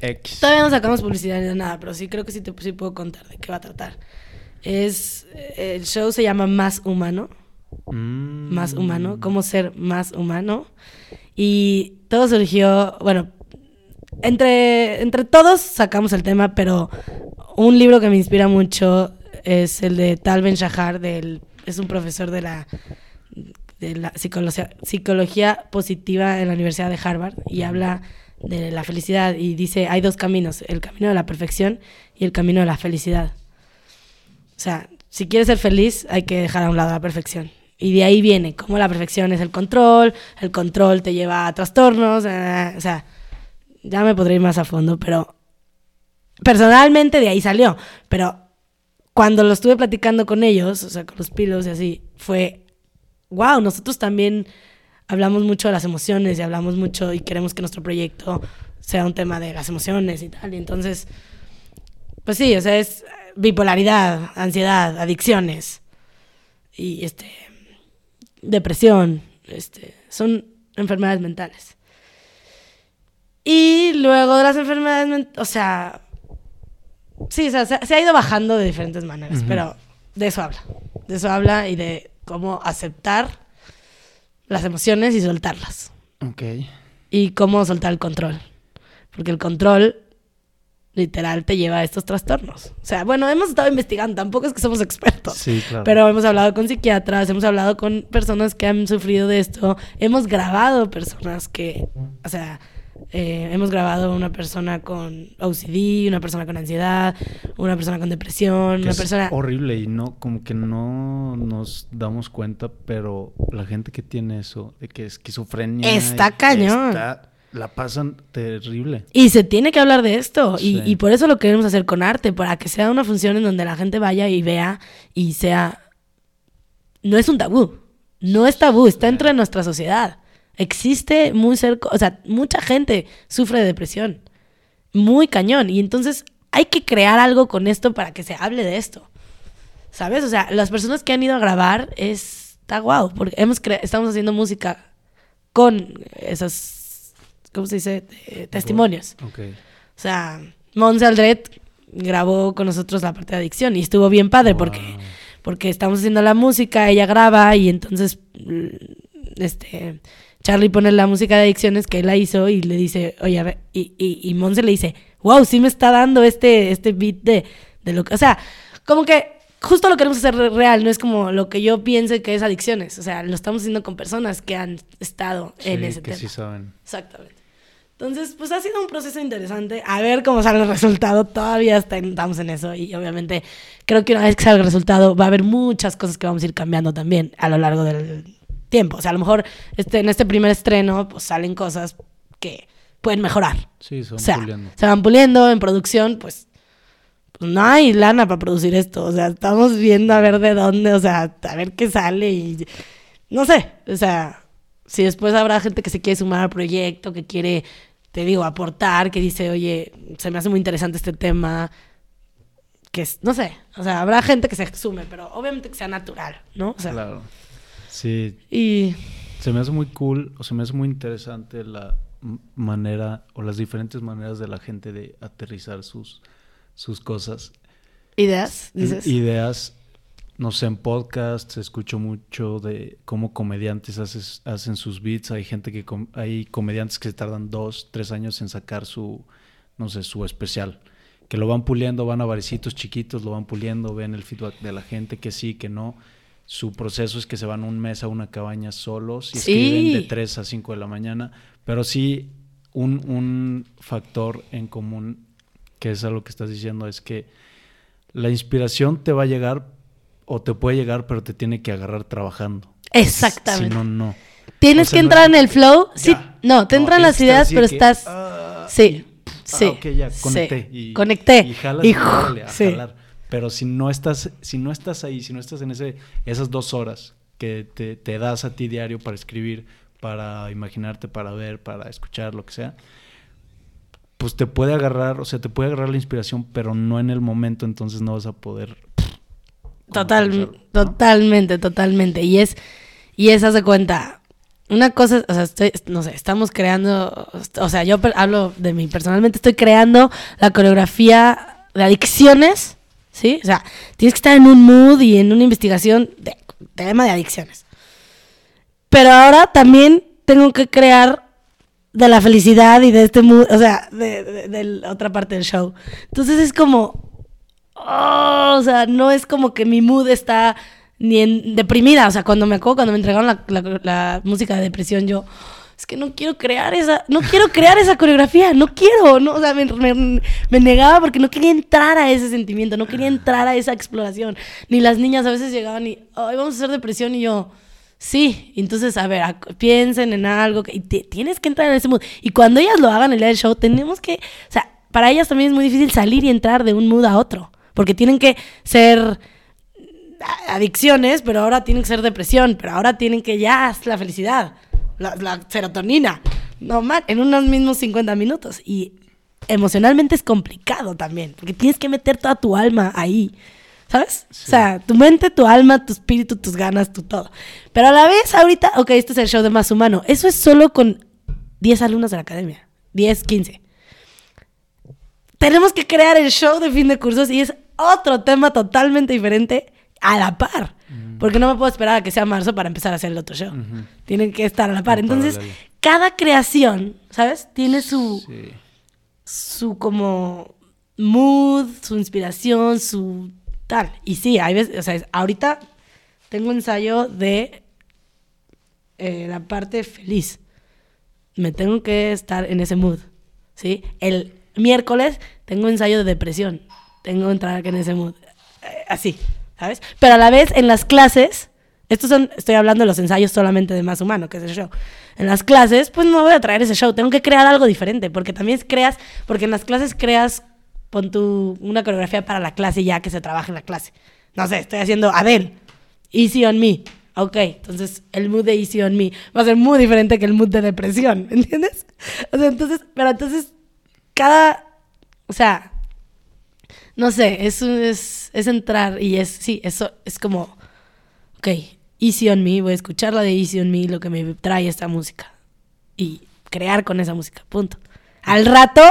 X. Todavía no sacamos publicidad ni nada, pero sí creo que sí, te, sí puedo contar de qué va a tratar. Es, eh, el show se llama Más Humano, Mm. Más Humano, cómo ser más humano. Y todo surgió, bueno, entre, entre todos sacamos el tema, pero un libro que me inspira mucho es el de Tal Ben Shahar, del, es un profesor de la, de la psicología, psicología positiva en la Universidad de Harvard y habla de la felicidad y dice, hay dos caminos, el camino de la perfección y el camino de la felicidad. O sea, si quieres ser feliz, hay que dejar a un lado la perfección. Y de ahí viene, como la perfección es el control, el control te lleva a trastornos, eh, o sea, ya me podré ir más a fondo, pero personalmente de ahí salió. Pero cuando lo estuve platicando con ellos, o sea, con los pilos y así, fue, wow, nosotros también hablamos mucho de las emociones y hablamos mucho y queremos que nuestro proyecto sea un tema de las emociones y tal. Y entonces, pues sí, o sea, es bipolaridad, ansiedad, adicciones y este depresión, este, son enfermedades mentales. Y luego de las enfermedades o sea, sí, o sea, se, se ha ido bajando de diferentes maneras, pero de eso habla. De eso habla y de cómo aceptar las emociones y soltarlas. Ok. Y cómo soltar el control. Porque el control literal te lleva a estos trastornos. O sea, bueno, hemos estado investigando, tampoco es que somos expertos. Sí, claro. Pero hemos hablado con psiquiatras, hemos hablado con personas que han sufrido de esto, hemos grabado personas que, o sea, eh, hemos grabado una persona con OCD, una persona con ansiedad, una persona con depresión, Que una es persona... horrible y no, como que no nos damos cuenta, pero la gente que tiene eso, de que esquizofrenia. Está y- cañón. está- la pasan terrible. Y se tiene que hablar de esto. Y, Sí. y por eso lo queremos hacer con arte, para que sea una función en donde la gente vaya y vea y sea... No es un tabú. No es tabú, está dentro de nuestra sociedad. Existe muy cerca, o sea, mucha gente sufre de depresión. Muy cañón. Y entonces hay que crear algo con esto para que se hable de esto. ¿Sabes? O sea, las personas que han ido a grabar es, está guau, porque hemos cre- estamos haciendo música con esos, ¿cómo se dice? Eh, testimonios. Ok. O sea, Monse Aldret grabó con nosotros la parte de adicción y estuvo bien padre porque, Wow. porque estamos haciendo la música, ella graba y entonces este Charlie pone la música de adicciones que él la hizo y le dice, oye, a ver, y, y, y Monse le dice, wow, sí me está dando este, este beat de, de lo que, o sea, como que justo lo queremos hacer re- real, no es como lo que yo piense que es adicciones, o sea, lo estamos haciendo con personas que han estado en Sí, ese que tema. sí saben. Exactamente. Entonces, pues ha sido un proceso interesante. A ver cómo sale el resultado. Todavía estamos en eso. Y obviamente, creo que una vez que salga el resultado, va a haber muchas cosas que vamos a ir cambiando también a lo largo del tiempo. O sea, a lo mejor este, en este primer estreno, pues salen cosas que pueden mejorar. Sí, son O sea, puliendo. se van puliendo en producción, pues, pues no hay lana para producir esto. O sea, estamos viendo a ver de dónde, o sea, a ver qué sale y no sé, o sea, si después habrá gente que se quiere sumar al proyecto, que quiere, te digo, aportar, que dice, oye, se me hace muy interesante este tema, que es, no sé, o sea, habrá gente que se sume, pero obviamente que sea natural, ¿no? O sea, Claro. Sí, y Se me hace muy cool, o se me hace muy interesante la manera o las diferentes maneras de la gente de aterrizar sus, sus cosas. ¿Ideas? Dices. Ideas, no sé, en podcasts escucho mucho de cómo comediantes hacen sus beats. Hay gente que, hay comediantes que se tardan dos, tres años en sacar su, no sé, su especial. Que lo van puliendo, van a barecitos chiquitos, lo van puliendo, ven el feedback de la gente, que sí, que no su proceso es que se van un mes a una cabaña solos y escriben de 3 a 5 de la mañana, pero sí un, un factor en común, que es a lo que estás diciendo, es que la inspiración te va a llegar o te puede llegar, pero te tiene que agarrar trabajando. Exactamente. Si no, no. Tienes que entrar en el flow. Sí, no, te entran las ideas, pero estás... Ah, sí, sí. ok, ya, conecté. Y, conecté. Y jalas y, a jalar. Pero si no estás, si no estás ahí, si no estás en ese, esas dos horas que te, te das a ti diario para escribir, para imaginarte, para ver, para escuchar, lo que sea, pues te puede agarrar, o sea, te puede agarrar la inspiración, pero no en el momento, entonces no vas a poder. Total, totalmente, totalmente. Y es, y es, haz de cuenta, una cosa, o sea, estoy, no sé, estamos creando, o sea, yo hablo de mí personalmente, estoy creando la coreografía de adicciones ¿sí? O sea, tienes que estar en un mood y en una investigación de tema de adicciones. Pero ahora también tengo que crear de la felicidad y de este mood, o sea, de, la otra parte del show. Entonces es como, oh, o sea, no es como que mi mood está ni en deprimida. O sea, cuando me acuerdo, cuando me entregaron la, la música de depresión, yo es que no quiero crear esa, no quiero crear esa coreografía, no quiero, no, o sea, me, negaba porque no quería entrar a ese sentimiento, no quería entrar a esa exploración. Ni las niñas a veces llegaban y, ay, vamos a hacer depresión y yo, sí, entonces, a ver, piensen en algo, y tienes que entrar en ese mood. Y cuando ellas lo hagan el día del show, tenemos que, o sea, para ellas también es muy difícil salir y entrar de un mood a otro, porque tienen que ser adicciones, pero ahora tienen que ser depresión, pero ahora tienen que ya la felicidad la, serotonina, no mal, en unos mismos 50 minutos. Y emocionalmente es complicado también, porque tienes que meter toda tu alma ahí. ¿Sabes? O sea, tu mente, tu alma, tu espíritu, tus ganas, tu todo. Pero a la vez, ahorita, ok, este es el show de más humano. Eso es solo con 10 alumnos de la academia. 10, 15. Tenemos que crear el show de fin de cursos y es otro tema totalmente diferente a la par. Porque no me puedo esperar a que sea marzo para empezar a hacer el otro show. Tienen que estar a la par. Entonces, cada creación, ¿sabes? Tiene su. Su como. Mood, su inspiración, su tal. Y sí, hay veces. O sea, ahorita tengo ensayo de. Eh, la parte feliz. Me tengo que estar en ese mood. ¿Sí? El miércoles tengo ensayo de depresión. Tengo que entrar en ese mood. Eh, así. ¿Sabes? Pero a la vez en las clases, estos son, estoy hablando de los ensayos solamente de más humano, que es el show. En las clases, pues no voy a traer ese show, tengo que crear algo diferente, porque también creas, porque en las clases creas, pon tu, una coreografía para la clase ya que se trabaja en la clase. No sé, estoy haciendo Adele, Easy on Me. Ok, entonces el mood de Easy on Me va a ser muy diferente que el mood de depresión, [LAUGHS] ¿entiendes? O sea, entonces, pero entonces, cada, o sea, no sé, es, es, es entrar y es, sí, eso es como, ok, Easy on Me, voy a escuchar la de Easy on Me, lo que me trae esta música. Y crear con esa música, punto. Al rato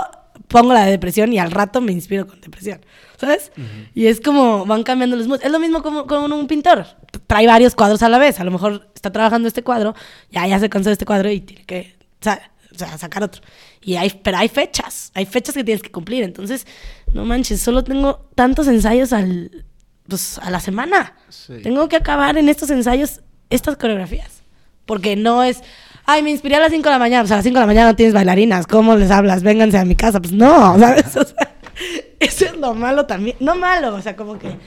pongo la de depresión y al rato me inspiro con depresión, ¿sabes? Y es como van cambiando los moods. Es lo mismo como con un pintor. Trae varios cuadros a la vez. A lo mejor está trabajando este cuadro, ya, ya se cansó de este cuadro y tiene que o sea, sacar otro. Y hay, pero hay fechas, hay fechas que tienes que cumplir. Entonces, no manches, solo tengo tantos ensayos al, pues, a la semana. Tengo que acabar en estos ensayos estas coreografías. Porque no es, ay, me inspiré a las 5 de la mañana. Pues a las 5 de la mañana no tienes bailarinas. ¿Cómo les hablas? Vénganse a mi casa. Pues no, [LAUGHS] ¿sabes? O sea, eso es lo malo también. No malo, o sea, como que,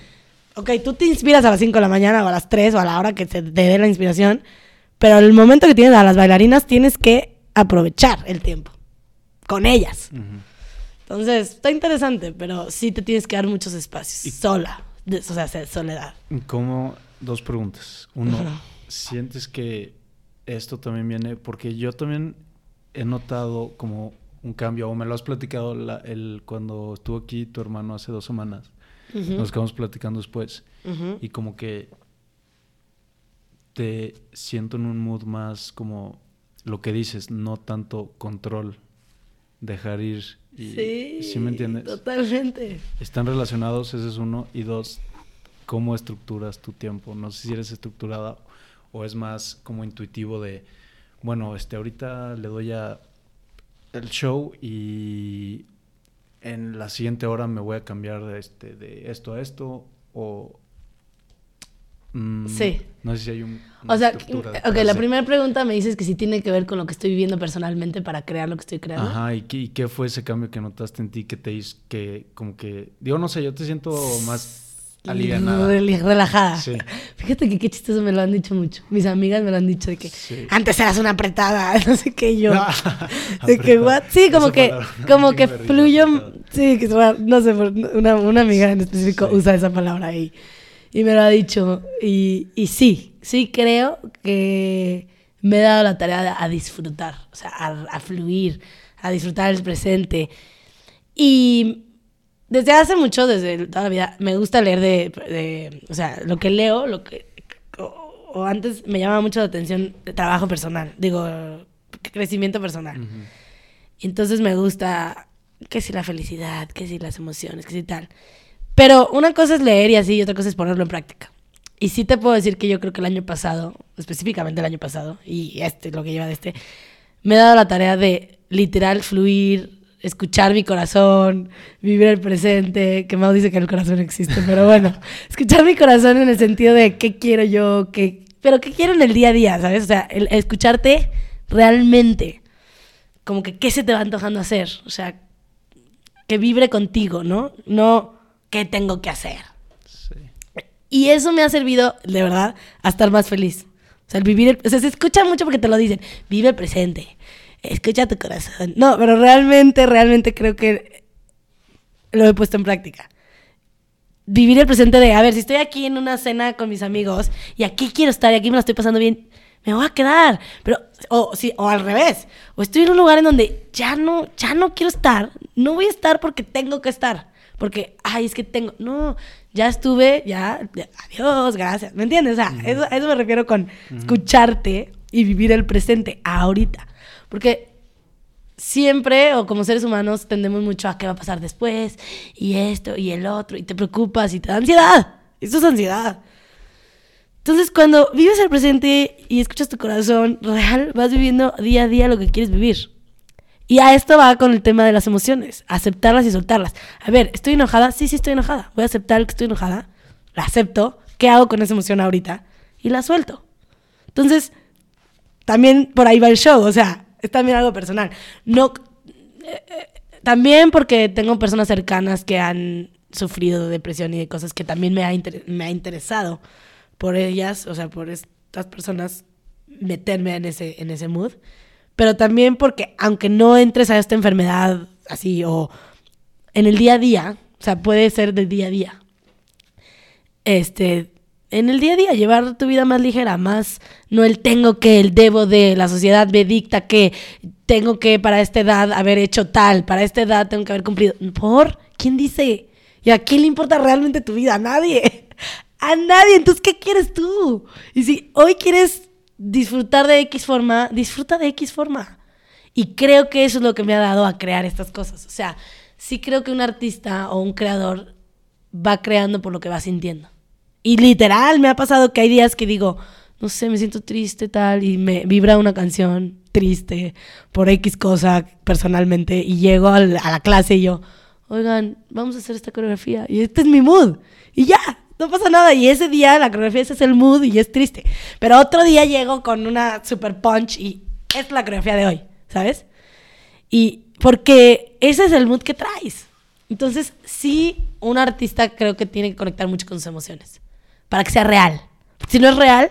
ok, tú te inspiras a las 5 de la mañana o a las 3 o a la hora que te dé la inspiración. Pero el momento que tienes a las bailarinas tienes que aprovechar el tiempo con ellas. Entonces, está interesante, pero sí te tienes que dar muchos espacios. sola, o sea, soledad. Como dos preguntas. Uno, ¿sientes que esto también viene? Porque yo también he notado como un cambio, o me lo has platicado el, cuando estuvo aquí tu hermano hace dos semanas. Nos quedamos platicando después. Y como que te siento en un mood más como lo que dices, no tanto control, dejar ir. Y, sí, ¿sí me entiendes? Totalmente. Están relacionados, ese es uno. Y dos, ¿cómo estructuras tu tiempo? No sé si eres estructurada o es más como intuitivo de, bueno, este, ahorita le doy a el show y en la siguiente hora me voy a cambiar de, este, de esto a esto o... Mm, sí. No sé si hay un... O sea, ok, la primera pregunta me dices que si tiene que ver con lo que estoy viviendo personalmente para crear lo que estoy creando. Ajá, ¿y qué, qué fue ese cambio que notaste en ti que te hizo que como que... Digo, no sé, yo te siento más alivianada. Relajada. Sí. [LAUGHS] Fíjate que qué chistoso me lo han dicho mucho. Mis amigas me lo han dicho de que antes eras una apretada, [LAUGHS] no sé qué yo. [LAUGHS] de que what? Sí, como que como que fluyo, sí, que no sé, una, una amiga en específico usa esa palabra ahí. Y me lo ha dicho y, y sí, sí creo que me he dado la tarea a disfrutar, o sea, a, a fluir, a disfrutar el presente. Y desde hace mucho, desde toda la vida, me gusta leer de, o sea, lo que leo, lo que, o, antes me llamaba mucho la atención de trabajo personal, digo, crecimiento personal. Entonces me gusta, qué si la felicidad, qué si las emociones, qué si tal. Pero una cosa es leer y así, y otra cosa es ponerlo en práctica. Y sí te puedo decir que yo creo que el año pasado, específicamente el año pasado, y este, lo que lleva de este, me he dado la tarea de literal fluir, escuchar mi corazón, vivir el presente, que Mau dice que el corazón existe, pero bueno, [LAUGHS] escuchar mi corazón en el sentido de qué quiero yo, qué, pero qué quiero en el día a día, ¿sabes? O sea, el, escucharte realmente, como que qué se te va antojando hacer, o sea, que vibre contigo, ¿no? No qué tengo que hacer. Sí. Y eso me ha servido, de verdad, a estar más feliz. O sea, el vivir, el, o sea, se escucha mucho porque te lo dicen, vive el presente escucha tu corazón. No, pero realmente, realmente creo que lo he puesto en práctica. Vivir el presente de, a ver, si estoy aquí en una cena con mis amigos y aquí quiero estar y aquí me lo estoy pasando bien, me voy a quedar. Pero, o, sí, o al revés, o estoy en un lugar en donde ya no, ya no quiero estar, no voy a estar porque tengo que estar. Porque, ay, es que tengo, no, ya estuve, ya, adiós, gracias. ¿Me entiendes? O sea, eso, a eso me refiero con escucharte y vivir el presente ahorita. Porque siempre, o como seres humanos, tendemos mucho a qué va a pasar después, y esto, y el otro, y te preocupas, y te da ansiedad. Eso es ansiedad. Entonces, cuando vives el presente y escuchas tu corazón real, vas viviendo día a día lo que quieres vivir. Y a esto va con el tema de las emociones, aceptarlas y soltarlas. A ver, ¿estoy enojada? Sí, sí estoy enojada. Voy a aceptar que estoy enojada, la acepto, ¿qué hago con esa emoción ahorita? Y la suelto. Entonces, también por ahí va el show, o sea, es también algo personal. No, eh, eh, también porque tengo personas cercanas que han sufrido de depresión y de cosas que también me ha, me ha interesado por ellas, o sea, por estas personas, meterme en ese, en ese mood. Pero también porque aunque no entres a esta enfermedad así o en el día a día, o sea, puede ser del día a día, este, en el día a día, llevar tu vida más ligera, más no el tengo que, el debo de, la sociedad me dicta que tengo que para esta edad haber hecho tal, para esta edad tengo que haber cumplido. ¿Por? ¿Quién dice? ¿Y a quién le importa realmente tu vida? A nadie. [LAUGHS] A nadie. Entonces, ¿qué quieres tú? Y si hoy quieres disfrutar de X forma, disfruta de X forma. Y creo que eso es lo que me ha dado a crear estas cosas. O sea, sí creo que un artista o un creador va creando por lo que va sintiendo. Y literal, me ha pasado que hay días que digo, no sé, me siento triste tal, y me vibra una canción triste por X cosa personalmente, y llego a la, clase y yo, oigan, vamos a hacer esta coreografía, y este es mi mood, y ya, no pasa nada. Y ese día la coreografía ese es el mood y es triste. Pero otro día llego con una super punch y es la coreografía de hoy, ¿sabes? Y porque ese es el mood que traes. Entonces, sí, un artista creo que tiene que conectar mucho con sus emociones para que sea real. Si no es real,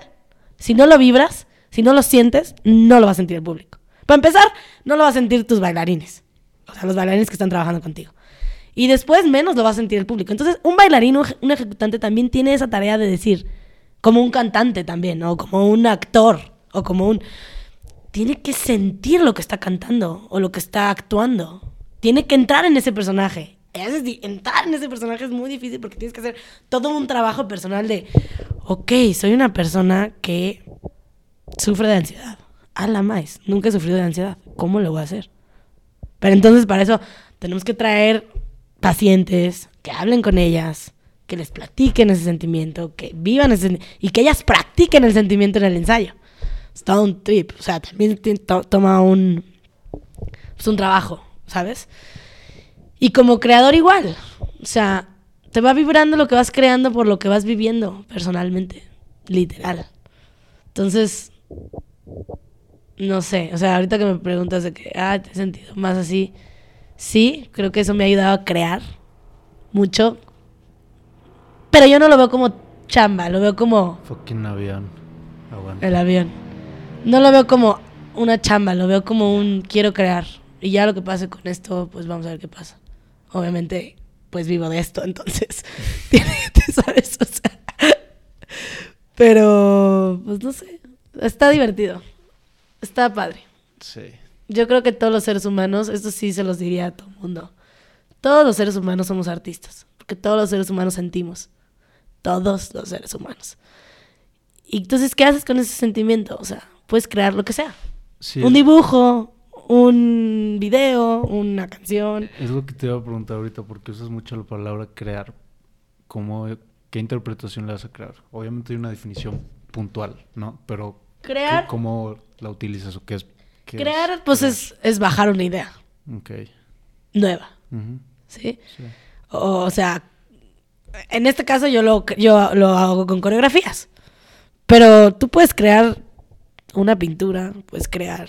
si no lo vibras, si no lo sientes, no lo va a sentir el público. Para empezar, no lo va a sentir tus bailarines, o sea, los bailarines que están trabajando contigo. Y después menos lo va a sentir el público. Entonces, un bailarín, un ejecutante también tiene esa tarea de decir, como un cantante también, o como un actor, o como un... Tiene que sentir lo que está cantando o lo que está actuando. Tiene que entrar en ese personaje entrar en ese personaje es muy difícil porque tienes que hacer todo un trabajo personal de, ok, soy una persona que sufre de ansiedad. A la más, nunca he sufrido de ansiedad. ¿Cómo lo voy a hacer? Pero entonces para eso tenemos que traer pacientes que hablen con ellas, que les platiquen ese sentimiento, que vivan ese y que ellas practiquen el sentimiento en el ensayo. Es todo un trip, o sea, también toma un, pues un trabajo, ¿sabes? Y como creador igual, o sea, te va vibrando lo que vas creando por lo que vas viviendo personalmente, literal. Entonces, no sé, o sea, ahorita que me preguntas de que, ah, te he sentido más así, sí, creo que eso me ha ayudado a crear mucho, pero yo no lo veo como chamba, lo veo como Fucking avión. Aguanta. el avión. No lo veo como una chamba, lo veo como un quiero crear. Y ya lo que pase con esto, pues vamos a ver qué pasa. Obviamente, pues vivo de esto, entonces, [LAUGHS] sabes, o sea. Pero, pues no sé, está divertido. Está padre. Sí. Yo creo que todos los seres humanos, esto sí se los diría a todo el mundo. Todos los seres humanos somos artistas, porque todos los seres humanos sentimos. Todos los seres humanos. Y entonces, ¿qué haces con ese sentimiento? O sea, puedes crear lo que sea. Sí, Un dibujo, un video, una canción. Es lo que te iba a preguntar ahorita, porque usas mucho la palabra crear. ¿Cómo, ¿Qué interpretación le vas a crear? Obviamente hay una definición puntual, ¿no? Pero ¿qué- Crear, ¿cómo la utilizas o qué es? Qué es crear pues es, es bajar una idea Ok. nueva, ¿sí? sí. O, sea, en este caso yo lo, yo lo hago con coreografías. Pero tú puedes crear una pintura, puedes crear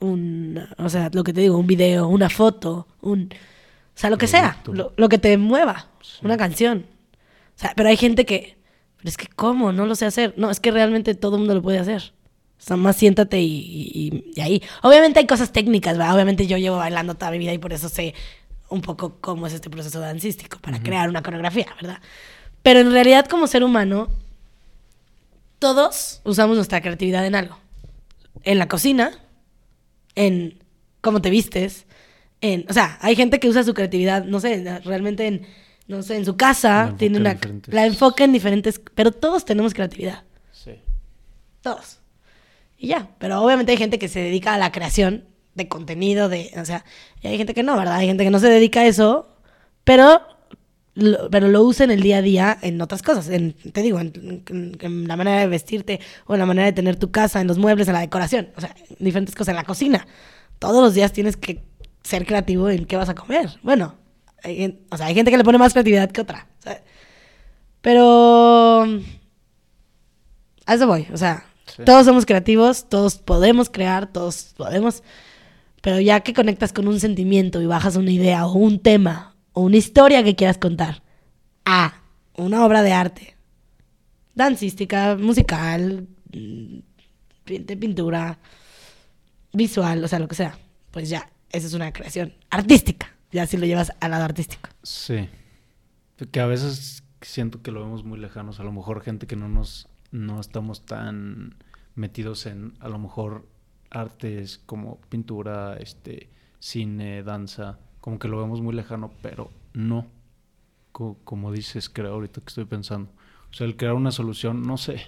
un, o sea, lo que te digo, un video, una foto, un, o sea, lo que sea, lo, lo que te mueva, Sí. una canción. O sea, pero hay gente que, pero es que ¿cómo? No lo sé hacer. No, es que realmente todo el mundo lo puede hacer. O sea, más siéntate y, y- y ahí. Obviamente hay cosas técnicas, ¿verdad? Obviamente yo llevo bailando toda mi vida y por eso sé un poco cómo es este proceso dancístico para crear una coreografía, ¿verdad? Pero en realidad como ser humano, todos usamos nuestra creatividad en algo. En la cocina, en cómo te vistes, en, o sea, hay gente que usa su creatividad, no sé, realmente en, no sé, en su casa, tiene en una, la enfoca en diferentes, pero todos tenemos creatividad, Sí. todos. Y ya, pero obviamente hay gente que se dedica a la creación de contenido, de, o sea, y hay gente que no, ¿verdad? Hay gente que no se dedica a eso, pero lo, pero lo usa en el día a día en otras cosas, en, te digo, en, en- en la manera de vestirte o en la manera de tener tu casa, en los muebles, en la decoración, o sea, en diferentes cosas, en la cocina. Todos los días tienes que ser creativo en qué vas a comer. Bueno, hay, o sea, hay gente que le pone más creatividad que otra. ¿sabes? Pero a eso voy, o sea, Sí. todos somos creativos, todos podemos crear, todos podemos, pero ya que conectas con un sentimiento y bajas una idea o un tema o una historia que quieras contar a una obra de arte, dancística, musical, mm, de pintura, visual, o sea, lo que sea, pues ya, esa es una creación artística, ya si lo llevas al lado artístico. Sí. Que a veces siento que lo vemos muy lejanos. A lo mejor gente que no nos no estamos tan metidos en a lo mejor artes como pintura, este, cine, danza, como que lo vemos muy lejano, pero no. Co- como dices, creo ahorita que estoy pensando. O sea, el crear una solución, no sé.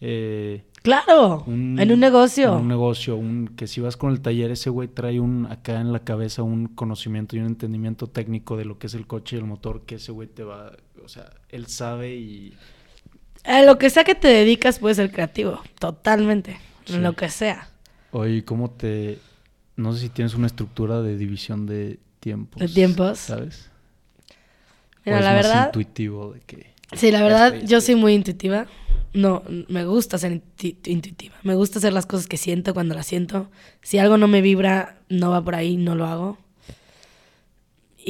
Eh, Claro, un- en un negocio. en un negocio, un, que si vas con el taller, ese güey trae un acá en la cabeza un conocimiento y un entendimiento técnico de lo que es el coche y el motor, que ese güey te va, o sea, él sabe y A lo que sea que te dedicas puede ser creativo, totalmente, Sí. en lo que sea. oye, ¿cómo te no sé si tienes una estructura de división de tiempos? ¿De tiempos? ¿Sabes? Mira, ¿O es la más verdad, intuitivo de que sí, la verdad, yo estoy. soy muy intuitiva. No, me gusta ser intu- intuitiva. Me gusta hacer las cosas que siento cuando las siento. Si algo no me vibra, no va por ahí, no lo hago.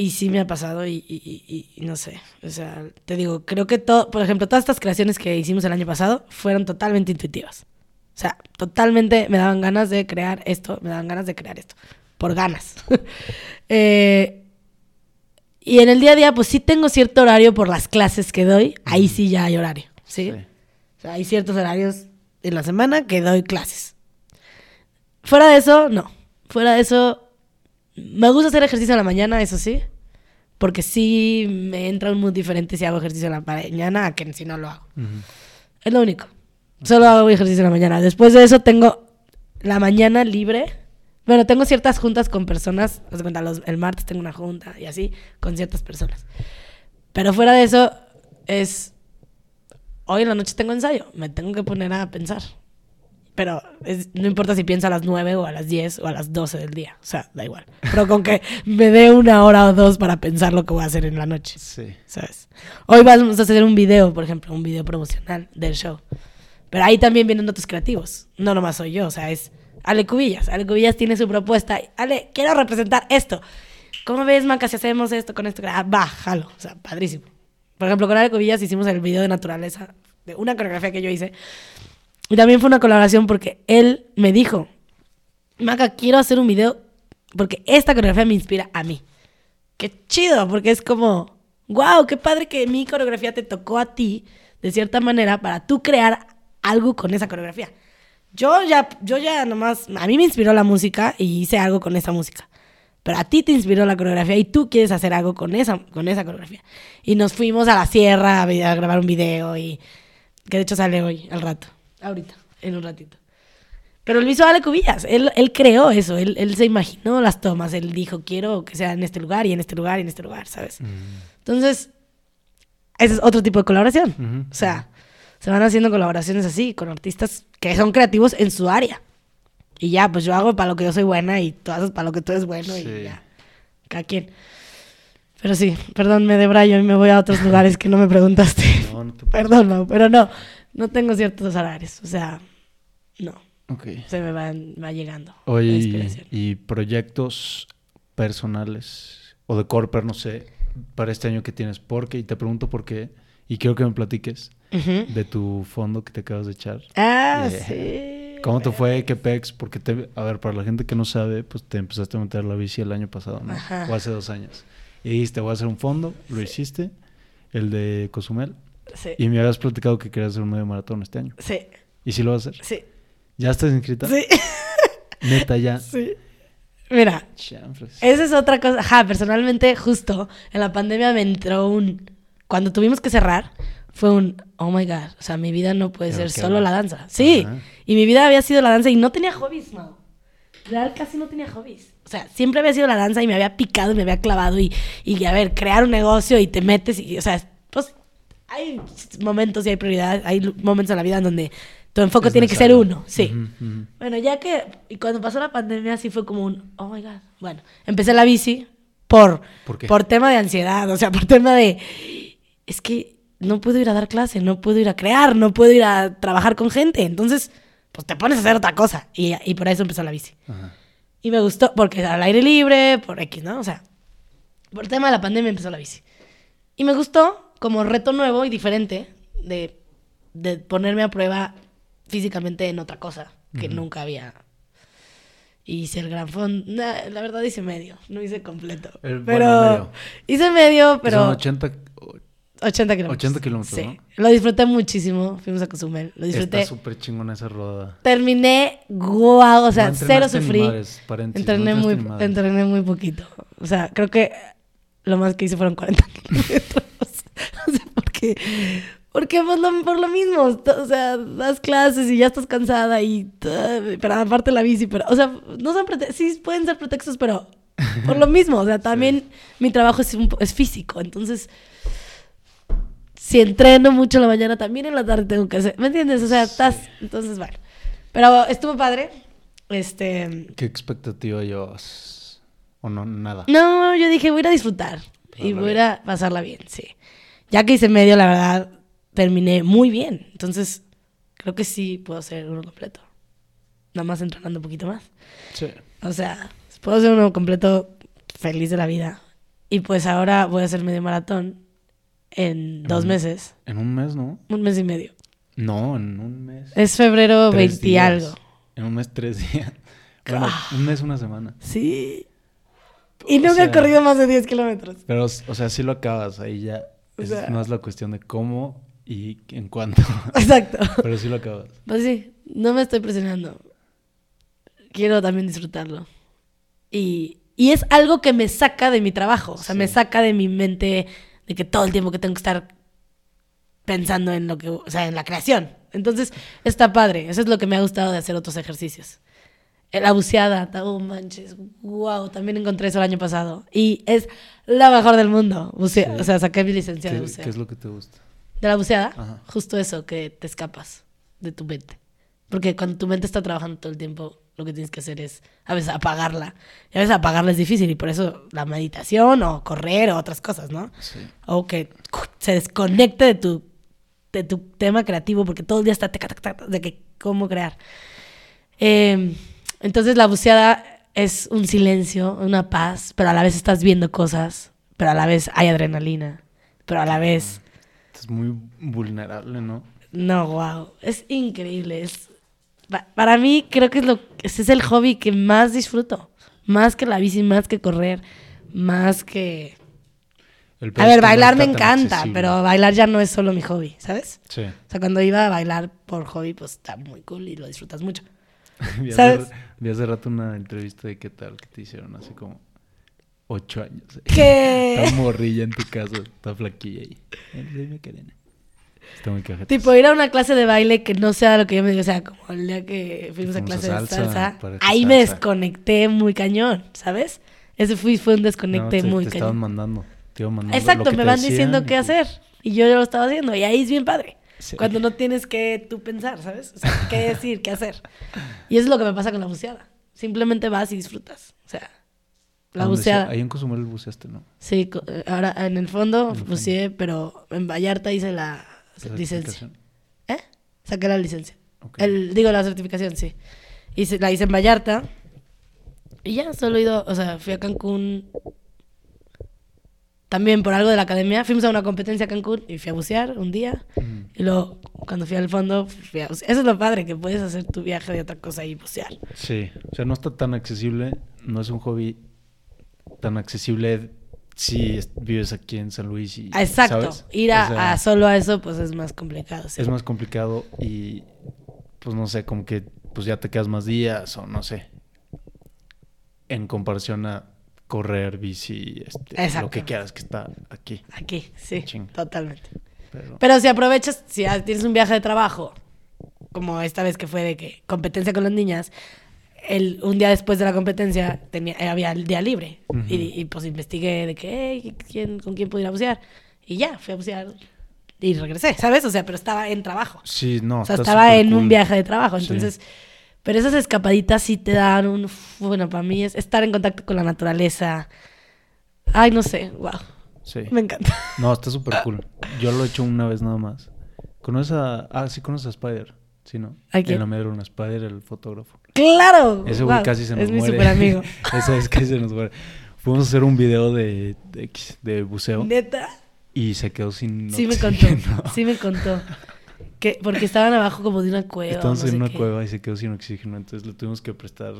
Y sí me ha pasado y, y- y- y no sé. O sea, te digo, creo que todo, por ejemplo, todas estas creaciones que hicimos el año pasado fueron totalmente intuitivas. O sea, totalmente me daban ganas de crear esto, me daban ganas de crear esto. Por ganas. [LAUGHS] Eh, y en el día a día, pues sí tengo cierto horario por las clases que doy. Ahí sí ya hay horario. ¿sí? Sí. O sea, hay ciertos horarios en la semana que doy clases. Fuera de eso, no. Fuera de eso, me gusta hacer ejercicio en la mañana, eso sí. Porque sí me entra un mood diferente si hago ejercicio en la mañana a que si no lo hago. Ujú. Es lo único. Solo hago ejercicio en la mañana. Después de eso tengo la mañana libre. Bueno, tengo ciertas juntas con personas. cuenta, los- el martes tengo una junta y así con ciertas personas. Pero fuera de eso, es. Hoy en la noche tengo ensayo. Me tengo que poner a pensar. Pero es- no importa si pienso a las 9 o a las 10 o a las 12 del día. O sea, da igual. Pero con que me dé una hora o dos para pensar lo que voy a hacer en la noche. Sí. ¿sabes? Hoy vamos a hacer un video, por ejemplo, un video promocional del show. Pero ahí también vienen otros creativos. No nomás soy yo, o sea, es Ale Cubillas. Ale Cubillas tiene su propuesta. Ale, quiero representar esto. ¿Cómo ves, Maca, si hacemos esto con esto? Ah, va, jalo. O sea, padrísimo. Por ejemplo, con Ale Cubillas hicimos el video de naturaleza, de una coreografía que yo hice. Y también fue una colaboración porque él me dijo, Maca, quiero hacer un video porque esta coreografía me inspira a mí. Qué chido, porque es como, wow, qué padre que mi coreografía te tocó a ti, de cierta manera, para tú crear algo con esa coreografía. Yo ya, yo ya nomás, a mí me inspiró la música y hice algo con esa música. Pero a ti te inspiró la coreografía y tú quieres hacer algo con esa, con esa coreografía. Y nos fuimos a la sierra a, grabar un video y que de hecho sale hoy, al rato, ahorita, en un ratito. Pero lo hizo Ale Cubillas, él, él creó eso, él, él se imaginó las tomas, él dijo, quiero que sea en este lugar y en este lugar y en este lugar, ¿sabes? Entonces, ese es otro tipo de colaboración. O sea, se van haciendo colaboraciones así con artistas que son creativos en su área. Y ya, pues yo hago para lo que yo soy buena y tú haces para lo que tú eres bueno Sí. y ya. Cada quien. Pero sí, perdón, me debrayo y me voy a otros lugares que no me preguntaste. No, no te [LAUGHS] Perdón, Mau, pero no, no tengo ciertos horarios. O sea, no, Ok. se me van, va llegando. Oye, y, y proyectos personales o de corper, no sé, para este año que tienes, ¿por qué? Y te pregunto por qué, y quiero que me platiques de tu fondo que te acabas de echar. Ah, Yeah. sí. ¿Cómo te fue? ¿Qué pex? Porque te, a ver, para la gente que no sabe, pues te empezaste a meter la bici el año pasado, ¿no? Ajá. O hace dos años. Y dijiste, voy a hacer un fondo, lo hiciste, el de Cozumel, Sí. y me habías platicado que querías hacer un medio maratón este año. Sí, ¿Y si lo vas a hacer? sí, ¿Ya estás inscrita? sí, [LAUGHS] Neta, ya. sí. Mira, Chanfles. esa es otra cosa. Ajá, personalmente, justo en la pandemia me entró un. Cuando tuvimos que cerrar, fue un. Oh my god. O sea, mi vida no puede Pero ser solo va. la danza. Sí. Ajá. Y mi vida había sido la danza y no tenía hobbies, Mau. Real casi no tenía hobbies. O sea, siempre había sido la danza y me había picado y me había clavado y, y a ver, crear un negocio y te metes y, o sea, hay momentos y hay prioridades, hay momentos en la vida en donde tu enfoque Es tiene que ser uno, sí. Ujú, ujú. Bueno, ya que, y cuando pasó la pandemia sí fue como un, oh my god. Bueno, empecé la bici por, ¿Por qué? tema de ansiedad, o sea, por tema de, es que no puedo ir a dar clase, no puedo ir a crear, no puedo ir a trabajar con gente, entonces, pues te pones a hacer otra cosa. Y, y por eso empezó la bici. Ajá. Y me gustó, porque al aire libre, por X, ¿no? O sea, por tema de la pandemia empezó la bici. Y me gustó como reto nuevo y diferente de, de ponerme a prueba físicamente en otra cosa que nunca había. Y hice el gran fondo. La verdad hice medio, no hice completo. El- pero bueno, medio. hice medio, Que son pero 80, 80 kilómetros. 80 kilómetros, Sí. ¿no? Lo disfruté muchísimo. Fuimos a Cozumel. Lo disfruté. Está súper chingona esa rodada. Terminé guau, o sea, No cero sufrí. madres, paréntesis, no entrené, muy, entrené muy poquito. O sea, creo que lo más que hice fueron 40 [LAUGHS] kilómetros. Porque, porque pues, lo- por lo mismo, o sea, das clases y ya estás cansada y, pero aparte la bici, pero, o sea, no son prete- sí pueden ser pretextos, pero por lo mismo, o sea, [LAUGHS] también mi trabajo es, un es físico, entonces si entreno mucho en la mañana, también en la tarde tengo que hacer. ¿Me entiendes? O sea, estás. Entonces, bueno. Pero estuvo padre. Este. ¿Qué expectativa llevas? ¿O no? Nada. No, yo dije, voy a ir a disfrutar. Y Pasarla voy a pasarla bien, sí. Ya que hice medio, la verdad, terminé muy bien. Entonces, creo que sí puedo hacer uno completo. Nada más entrenando un poquito más. Sí. O sea, puedo hacer uno completo feliz de la vida. Y pues ahora voy a hacer medio maratón en dos meses. En un mes, ¿no? Un mes y medio. No, en un mes. Es febrero Tres 20 y días. algo. En un mes, tres [LAUGHS] días. Bueno, Ah. un mes, una semana. Sí. Y O nunca sea- he corrido más de 10 kilómetros. Pero, o sea, sí lo acabas. Ahí ya. O Es más la cuestión de cómo y en cuánto. [LAUGHS] Exacto. Pero sí lo acabas. Pues sí, no me estoy presionando. Quiero también disfrutarlo. Y, y es algo que me saca de mi trabajo. O sea, me saca de mi mente de que todo el tiempo que tengo que estar pensando en lo que, o sea, en la creación. Entonces, está padre. Eso es lo que me ha gustado de hacer otros ejercicios. La buceada, oh manches, wow, también encontré eso el año pasado. Y es la mejor del mundo. Buce- Sí. O sea, saqué mi licencia ¿Qué, de buceo. qué es lo que te gusta? De la buceada, Ajá. justo eso, que te escapas de tu mente. Porque cuando tu mente está trabajando todo el tiempo, lo que tienes que hacer es a veces apagarla. Y a veces apagarla es difícil y por eso la meditación o correr o otras cosas, ¿no? Sí. O que se desconecte de tu, de tu tema creativo porque todo el día está de que cómo crear. Eh, entonces la buceada es un silencio, una paz, pero a la vez estás viendo cosas, pero a la vez hay adrenalina, pero a la vez... Es muy vulnerable, ¿no? No, wow. Es increíble. Es, pa- para mí, creo que es lo, ese es el hobby que más disfruto. Más que la bici, más que correr, más que. A ver, bailar me encanta, accesible. pero bailar ya no es solo mi hobby, ¿sabes? Sí. O sea, cuando iba a bailar por hobby, pues está muy cool y lo disfrutas mucho. [LAUGHS] Vi hace, ¿Sabes? vi hace rato una entrevista de qué tal que te hicieron hace como ocho años. [LAUGHS] ¿Qué? Está morrilla en tu casa, está flaquilla ahí. Karen. Está muy cajeta. Tipo, ir a una clase de baile que no sea lo que yo me digo, o sea, como el día que fuimos a clase de salsa, ahí me desconecté muy cañón, ¿sabes? Ese fue un desconecte te, muy te cañón. estaban mandando. Te iban mandando lo Exacto, que me te van diciendo qué hacer. Y yo lo estaba haciendo. Y ahí es bien padre. Sí. Cuando no tienes que tú pensar, ¿sabes? O sea, qué decir, qué hacer. Y eso es lo que me pasa con la buceada. Simplemente vas y disfrutas. O sea, la ¿A dónde buceada. sea? Ahí en Cozumel buceaste, ¿no? Sí, ahora en el fondo En el fondo. buceé, pero en Vallarta hice la La licencia. ¿Eh? Saqué la licencia. El, digo, la certificación, sí. Hice, la hice en Vallarta. Y ya, solo he ido, o sea, fui a Cancún. También por algo de la academia. Fuimos a una competencia a Cancún y fui a bucear un día. Mm. Y luego, cuando fui al fondo, fui a bucear. Eso es lo padre, que puedes hacer tu viaje de otra cosa y bucear. Sí, o sea, no está tan accesible, no es un hobby tan accesible si es- vives aquí en San Luis y Exacto. ¿sabes? Ir a, O sea, a solo a eso, pues es más complicado. sí. es más complicado y pues no sé, como que pues ya te quedas más días o no sé. En comparación a correr, bici, este, lo que quieras que está aquí. Aquí, sí, totalmente. Pero, Pero si aprovechas, si tienes un viaje de trabajo, como esta vez que fue de que competencia con las niñas, el, un día después de la competencia tenía, eh, había el día libre. Y, y, pues investigué de que, "Hey, ¿quién, ¿con quién pudiera bucear? Y ya, fui a bucear y regresé, ¿sabes? O sea, pero estaba en trabajo. sí, no, o sea, estaba en un viaje de trabajo. Sí. Entonces, pero esas escapaditas sí te dan un... Bueno, para mí es estar en contacto con la naturaleza. Ay, no sé, wow. Sí. Me encanta. No, está súper cool. Yo lo he hecho una vez nada más. ¿Conoces a... Ah, sí conoces a Spider. Sí, ¿no? En la media luna, Spider, el fotógrafo. ¡Claro! Ese güey Wow, casi se nos Es mi muere. super amigo. [LAUGHS] Esa vez casi se nos muere. Fuimos a hacer un video de, de, de buceo Neta. y se quedó sin Sí me contó. [LAUGHS] Sí me contó. Que, porque estaban abajo como de una cueva. Estábamos no en una qué. cueva y se quedó sin oxígeno, entonces le tuvimos que prestar...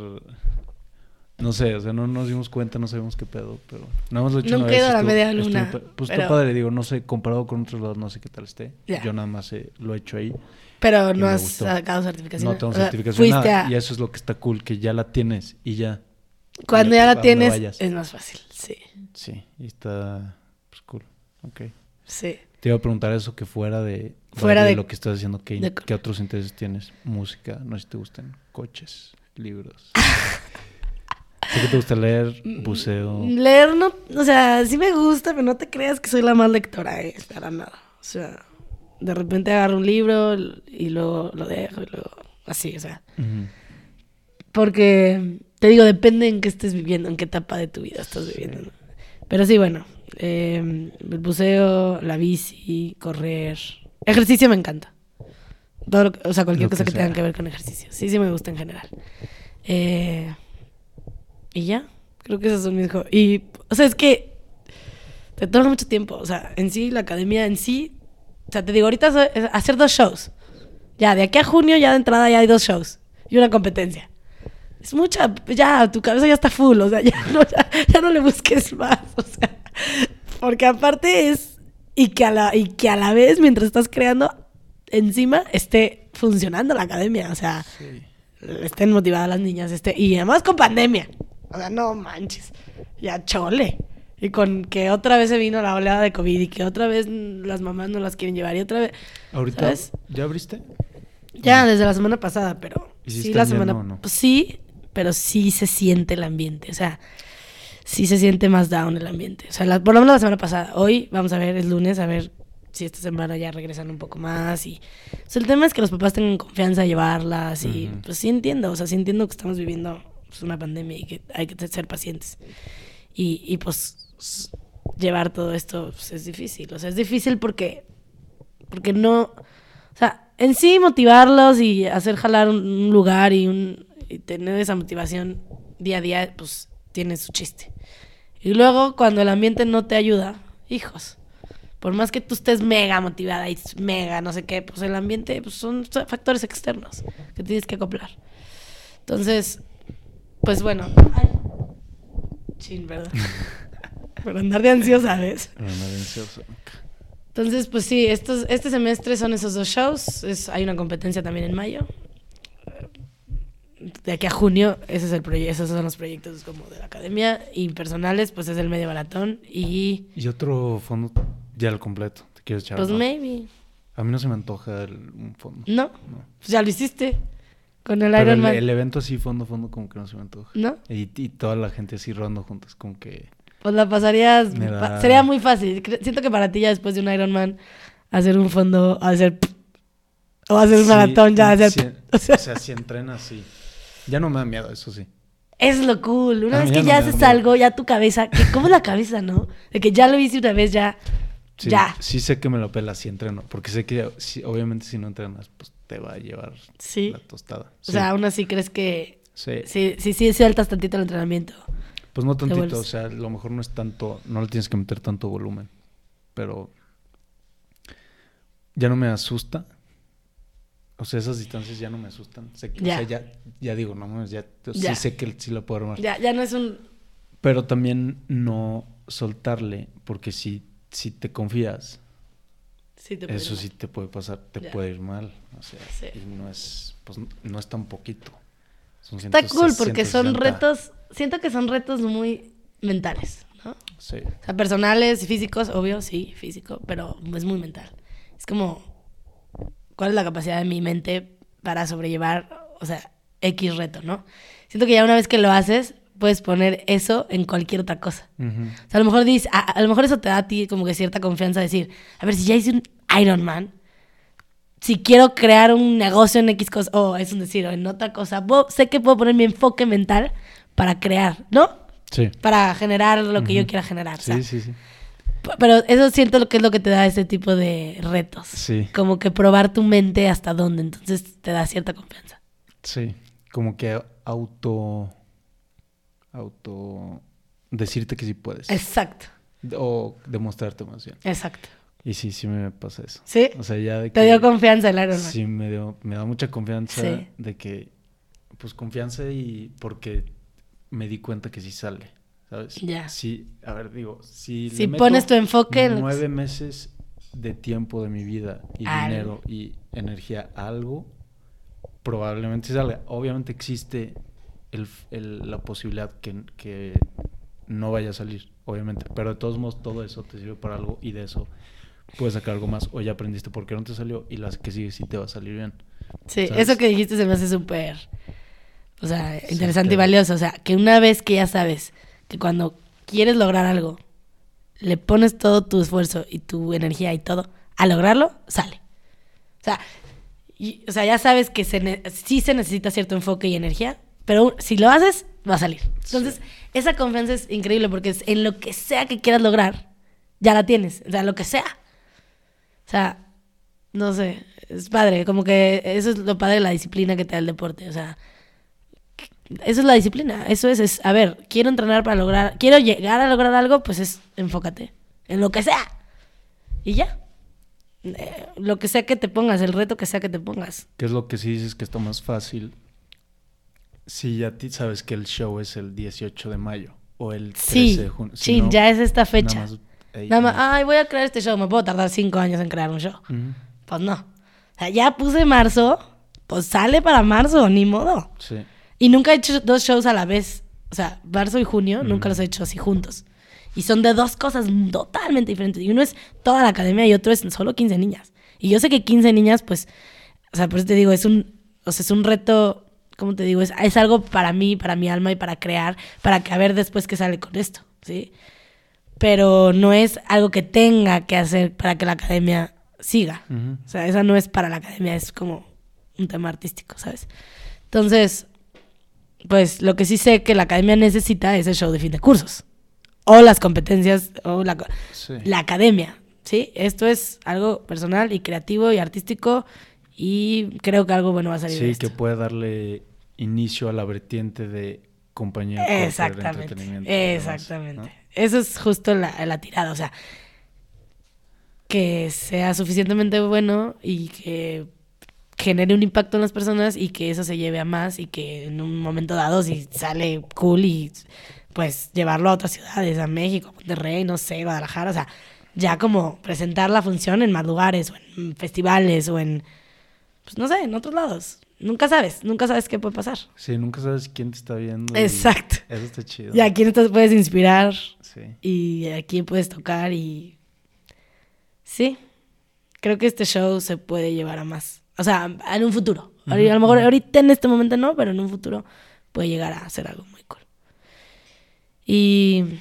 No sé, o sea, no nos dimos cuenta, no sabíamos qué pedo, pero... Nada más lo he hecho Nunca una he vez, la estuvo- media luna, Pues pero- está padre, digo, no sé, comparado con otros lados, no sé qué tal esté. Yo nada más eh, lo he hecho ahí. Pero no has gustó. sacado certificación. No tengo O sea, certificación nada, a... y eso es lo que está cool, que ya la tienes y ya. Cuando y ya la tienes, vayas. es más fácil. Sí, Sí, y está pues cool. Ok. sí. Te iba a preguntar eso que fuera de, Fuera de- lo que estás haciendo, ¿qué, de- qué otros intereses tienes? Música, no sé si te gustan coches, libros. [LAUGHS] sé que te gusta leer, buceo. Leer no... O sea, sí me gusta, pero no te creas que soy la más lectora, eh, para nada. O sea, de repente agarro un libro y luego lo dejo y luego... Así, o sea... Porque, te digo, depende en qué estés viviendo, en qué etapa de tu vida estás viviendo. Pero sí, bueno, eh, el buceo, la bici, correr. Ejercicio me encanta. Todo lo que- o sea, cualquier Lo cosa que que, tenga que ver con ejercicio. Sí, sí me gusta en general. Eh, y ya, creo que esos son mis hobbies. Y, o sea, es que te toma mucho tiempo. O sea, en sí, la academia en sí. O sea, te digo, ahorita es hacer dos shows. Ya, de aquí a junio, ya de entrada, ya hay dos shows y una competencia. Es mucha, ya, tu cabeza ya está full, o sea, ya [LAUGHS] no, ya, ya no le busques más, o sea, porque aparte es, y que, a la, y que a la vez, mientras estás creando, encima esté funcionando la academia, o sea, Sí. estén motivadas las niñas, este, y además con pandemia, o sea, no manches, ya chole. Y con que otra vez se vino la oleada de COVID y que otra vez las mamás no las quieren llevar y otra vez... Ahorita, ¿Sabes? ¿ya abriste? Ya, desde la semana pasada, pero ¿Y si sí, la semana no? pues sí, pero sí se siente el ambiente, o sea, sí se siente más down el ambiente. O sea, la- por lo menos la semana pasada. Hoy vamos a ver, es lunes, a ver si esta semana ya regresan un poco más y o sea, el tema es que los papás tengan confianza a llevarlas y pues sí entiendo, o sea, sí entiendo que estamos viviendo pues, una pandemia y que hay que ser pacientes. Y, y pues llevar todo esto pues, es difícil, o sea, es difícil porque porque no, o sea, en sí motivarlos y hacer jalar un lugar y, un, y tener esa motivación día a día, pues tiene su chiste. Y luego cuando el ambiente no te ayuda, hijos, por más que tú estés mega motivada y mega no sé qué, pues el ambiente pues, son factores externos que tienes que acoplar. Entonces, pues bueno. Ay. Chin, ¿verdad? [LAUGHS] Por andar de ansiosa, ¿ves? No era ansioso. Entonces, pues sí, estos, este semestre son esos dos shows. Es, hay una competencia también en mayo. De aquí a junio, ese es el esos son los proyectos como de la academia. Y personales, pues es el medio maratón. Y Y otro fondo ya al completo. ¿Te quieres echar? pues no? maybe. A mí no se me antoja el- un fondo. No, No. pues ya lo hiciste. Con el Pero Iron el, Man. el evento así, fondo, fondo, como que no se me antoja. ¿No? Y, y toda la gente así rodando juntas, como que... Pues la pasarías. Da- Sería muy fácil. Siento que para ti ya después de un Iron Man, hacer un fondo, hacer. O hacer un Sí, maratón, ya hacer. o sea, [LAUGHS] o sea, si entrenas, sí. Ya no me da miedo, eso sí. Es lo cool. Una vez que ya no haces algo, ya tu cabeza. Que, ¿Cómo la cabeza, no? De que ya lo hice una vez, ya. Sí, Ya. Sí sé que me lo pela si entreno. Porque sé que si- obviamente si no entrenas, pues te va a llevar Sí. la tostada. O sea, aún así crees que. sí. Sí, sí, sí, sueltas tantito el entrenamiento. Pues no tantito, o sea, a lo mejor no es tanto, no le tienes que meter tanto volumen, pero ya no me asusta. O sea, esas distancias ya no me asustan. Sé que, Ya. O sea, ya, ya digo, no mames, ya, Ya. sí sé que sí lo puedo armar. Ya, ya no es un. Pero también no soltarle, porque si, si te confías, Sí, te eso sí te puede pasar, te puede ir mal. O sea, Sí. y no es, pues no es tan poquito. Son Está 160, cool porque son 160. retos. Siento que son retos muy mentales, ¿no? Sí. O sea, personales y físicos, obvio, sí, físico, pero es muy mental. Es como, ¿cuál es la capacidad de mi mente para sobrellevar, o sea, X reto, ¿no? Siento que ya una vez que lo haces, puedes poner eso en cualquier otra cosa. O sea, a lo mejor dices, a, a lo mejor eso te da a ti como que cierta confianza de decir, a ver, si ya hice un Iron Man, si quiero crear un negocio en X cosa, o es un decir, o en otra cosa, puedo- sé que puedo poner mi enfoque mental para crear, ¿no? Sí. Para generar lo que yo quiera generar. o Sí, sea, sí, sí. Pero eso siento lo que es lo que te da este tipo de retos. Sí. Como que probar tu mente hasta dónde. Entonces te da cierta confianza. Sí, como que auto. Auto. Decirte que sí puedes. Exacto, O demostrarte más bien. exacto. Y sí, sí me pasa eso. ¿Sí? O sea, ya de Te que- dio confianza el Iron Man. Sí, me, dio, me da mucha confianza Sí. de que. Pues confianza y porque me di cuenta que sí sale. ¿Sabes? Ya. Sí, a ver, digo, si. le Si meto pones tu enfoque Nueve meses de tiempo de mi vida y dinero y energía a algo, probablemente salga. Obviamente existe el, el- la posibilidad que, que no vaya a salir, obviamente. Pero de todos modos, todo eso te sirve para algo y de eso puedes sacar algo más. O ya aprendiste por qué no te salió y las que sigue sí te va a salir bien. Sí, ¿sabes? eso que dijiste se me hace súper, o sea, Sí, interesante y valioso. O sea, que una vez que ya sabes que cuando quieres lograr algo, le pones todo tu esfuerzo y tu energía y todo a lograrlo, sale. O sea, y- o sea ya sabes que se sí se necesita cierto enfoque y energía, pero si lo haces, va a salir. Entonces, Sí. esa confianza es increíble porque es en lo que sea que quieras lograr, ya la tienes. O sea, lo que sea. O sea, no sé, es padre, como que eso es lo padre de la disciplina que te da el deporte, o sea, eso es la disciplina, eso es, es, a ver, quiero entrenar para lograr, quiero llegar a lograr algo, pues es, enfócate, en lo que sea, y ya, Eh, lo que sea que te pongas, el reto que sea que te pongas, ¿Qué es lo que sí dices que está más fácil? Si ya ti sabes que el show es el 18 de mayo o el 13 sí, de junio. Si no, ya es esta fecha, Nada más, ey, nada más, ay, voy a crear este show, me puedo tardar cinco años en crear un show, Ujú, pues no, o sea, ya puse marzo, pues sale para marzo, ni modo. Sí. Y nunca he hecho dos shows a la vez. O sea, marzo y junio, nunca Mm. los he hecho así juntos. Y son de dos cosas totalmente diferentes. Y uno es toda la academia y otro es solo 15 niñas. Y yo sé que 15 niñas, pues, O sea, por eso te digo, es un, o sea, es un reto, ¿cómo te digo? Es, es algo para mí, para mi alma y para crear, para que a ver después qué sale con esto, ¿sí? Pero no es algo que tenga que hacer para que la academia siga. O sea, esa no es para la academia, es como un tema artístico, ¿sabes? Entonces, pues lo que sí sé que la academia necesita es el show de fin de cursos. O las competencias, o la, Sí. la academia, ¿sí? Esto es algo personal y creativo y artístico y creo que algo bueno va a salir de Sí, esto. que puede darle inicio a la vertiente de compañía de Exactamente, entretenimiento. exactamente. ¿no? Eso es justo la, la tirada, o sea, que sea suficientemente bueno y que genere un impacto en las personas y que eso se lleve a más y que en un momento dado si sale cool y pues llevarlo a otras ciudades, a México, Monterrey, no sé, Guadalajara, o sea, ya como presentar la función en más lugares o en festivales o en, pues no sé, en otros lados. Nunca sabes, nunca sabes qué puede pasar. Sí, nunca sabes quién te está viendo. Exacto. Eso está chido. Y a quién te puedes inspirar Sí. y a quién puedes tocar y... Sí, creo que este show se puede llevar a más. O sea, en un futuro. A lo mejor ahorita en este momento no, pero en un futuro puede llegar a ser algo muy cool. Y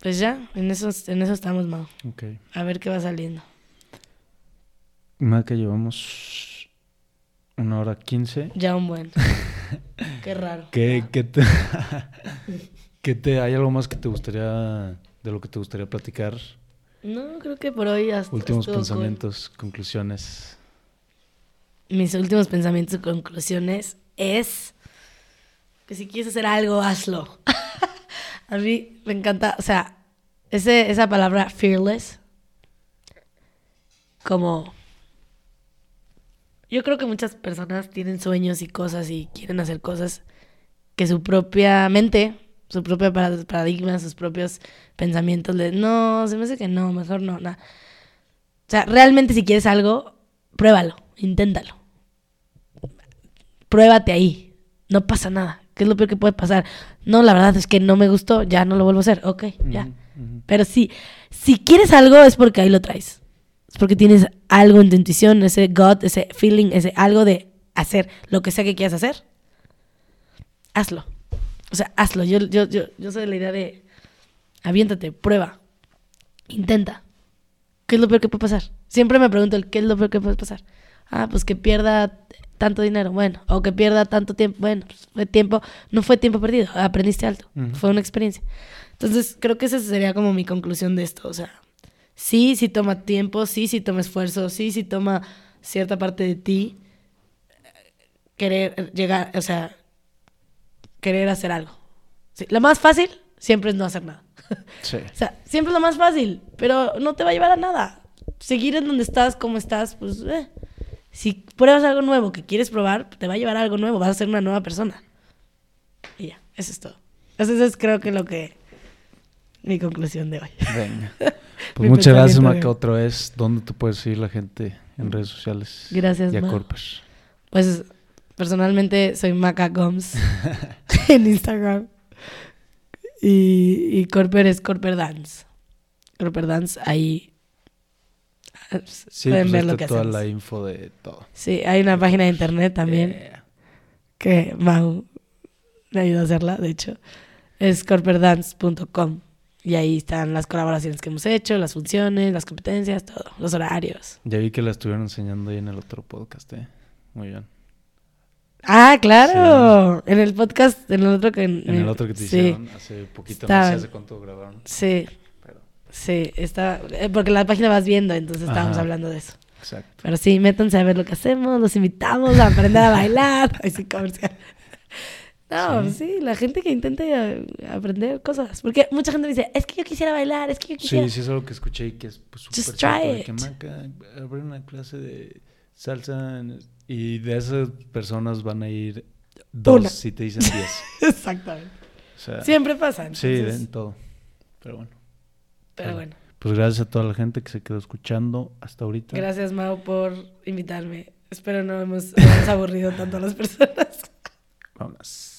pues ya, en eso, en eso estamos, Mau. Ok. A ver qué va saliendo. Más que llevamos una hora quince. Ya un buen. qué raro. [LAUGHS] ¿Qué, qué te, [LAUGHS] qué te, ¿Hay algo más que te gustaría, de lo que te gustaría platicar? No, creo que por hoy hasta Últimos cool. pensamientos, conclusiones. mis últimos pensamientos y conclusiones es que si quieres hacer algo, hazlo. [LAUGHS] A mí me encanta, o sea, ese, esa palabra fearless, como... Yo creo que muchas personas tienen sueños y cosas y quieren hacer cosas que su propia mente, su propio para- paradigma, sus propios pensamientos les... No, se me hace que no, mejor no, nada. O sea, realmente si quieres algo, pruébalo, inténtalo. Pruébate ahí. No pasa nada. ¿Qué es lo peor que puede pasar? No, la verdad es que no me gustó, ya no lo vuelvo a hacer. Ok, ya. Pero sí, si quieres algo es porque ahí lo traes. Es porque tienes algo en tu intuición, ese gut, ese feeling, ese algo de hacer lo que sea que quieras hacer. Hazlo. O sea, hazlo. Yo, yo, yo, yo soy de la idea de aviéntate, prueba, intenta. ¿Qué es lo peor que puede pasar? Siempre me pregunto el qué es lo peor que puede pasar. Ah, pues que pierda tanto dinero, bueno, o que pierda tanto tiempo, bueno, pues fue tiempo, no fue tiempo perdido, aprendiste alto, Ujú. fue una experiencia. Entonces, creo que esa sería como mi conclusión de esto, o sea, sí, sí toma tiempo, sí, sí toma esfuerzo, sí, sí toma cierta parte de ti querer llegar, o sea, querer hacer algo. Sí, lo más fácil siempre es no hacer nada. [LAUGHS] Sí. O sea, siempre es lo más fácil, pero no te va a llevar a nada. Seguir en donde estás, como estás, pues, eh. Si pruebas algo nuevo que quieres probar, te va a llevar a algo nuevo, vas a ser una nueva persona. Y ya, eso es todo. Eso es creo que lo que... Mi conclusión de hoy. Venga. [LAUGHS] Pues muchas gracias, Maca, otra vez. ¿Dónde te puedes seguir la gente en redes sociales? Gracias, Y a Mau. Corper. Pues, personalmente soy Maca Goms [LAUGHS] [LAUGHS] en Instagram. Y, y Corper es Corper Dance. Corper Dance, ahí... eh, Sí, pueden pues ver lo que toda hacemos. la info de todo. Sí, hay una página de internet también Yeah. que Mau me ayudó a hacerla, de hecho. Es corperdance.com. Y ahí están las colaboraciones que hemos hecho, las funciones, las competencias, todo, los horarios. Ya vi que la estuvieron enseñando ahí en el otro podcast, ¿eh? Muy bien. Ah, claro. En el podcast, en el otro que... En el otro que te sí, hicieron hace poquito, no Estaban. sé hace cuánto grabaron. Sí, Pero, sí, está... eh, Porque la página vas viendo, entonces estábamos Ajá. hablando de eso. exacto. Pero sí, métanse a ver lo que hacemos, los invitamos a aprender a bailar. [LAUGHS] Ay, sí, comercial. No, Sí. la gente que intente eh, aprender cosas. Porque mucha gente dice, es que yo quisiera bailar, es que yo quisiera. Sí, sí es algo que escuché y que es pues, súper Just cierto, try de que it. Maca, abrir una clase de salsa y de esas personas van a ir dos Una. si te dicen diez. [LAUGHS] Exactamente. O sea, Siempre pasa. Sí, en todo. Pero bueno. Pero bueno. Pues gracias a toda la gente que se quedó escuchando hasta ahorita. Gracias, Mau, por invitarme. Espero no hemos, no hemos aburrido tanto a las personas. [LAUGHS] Vámonos.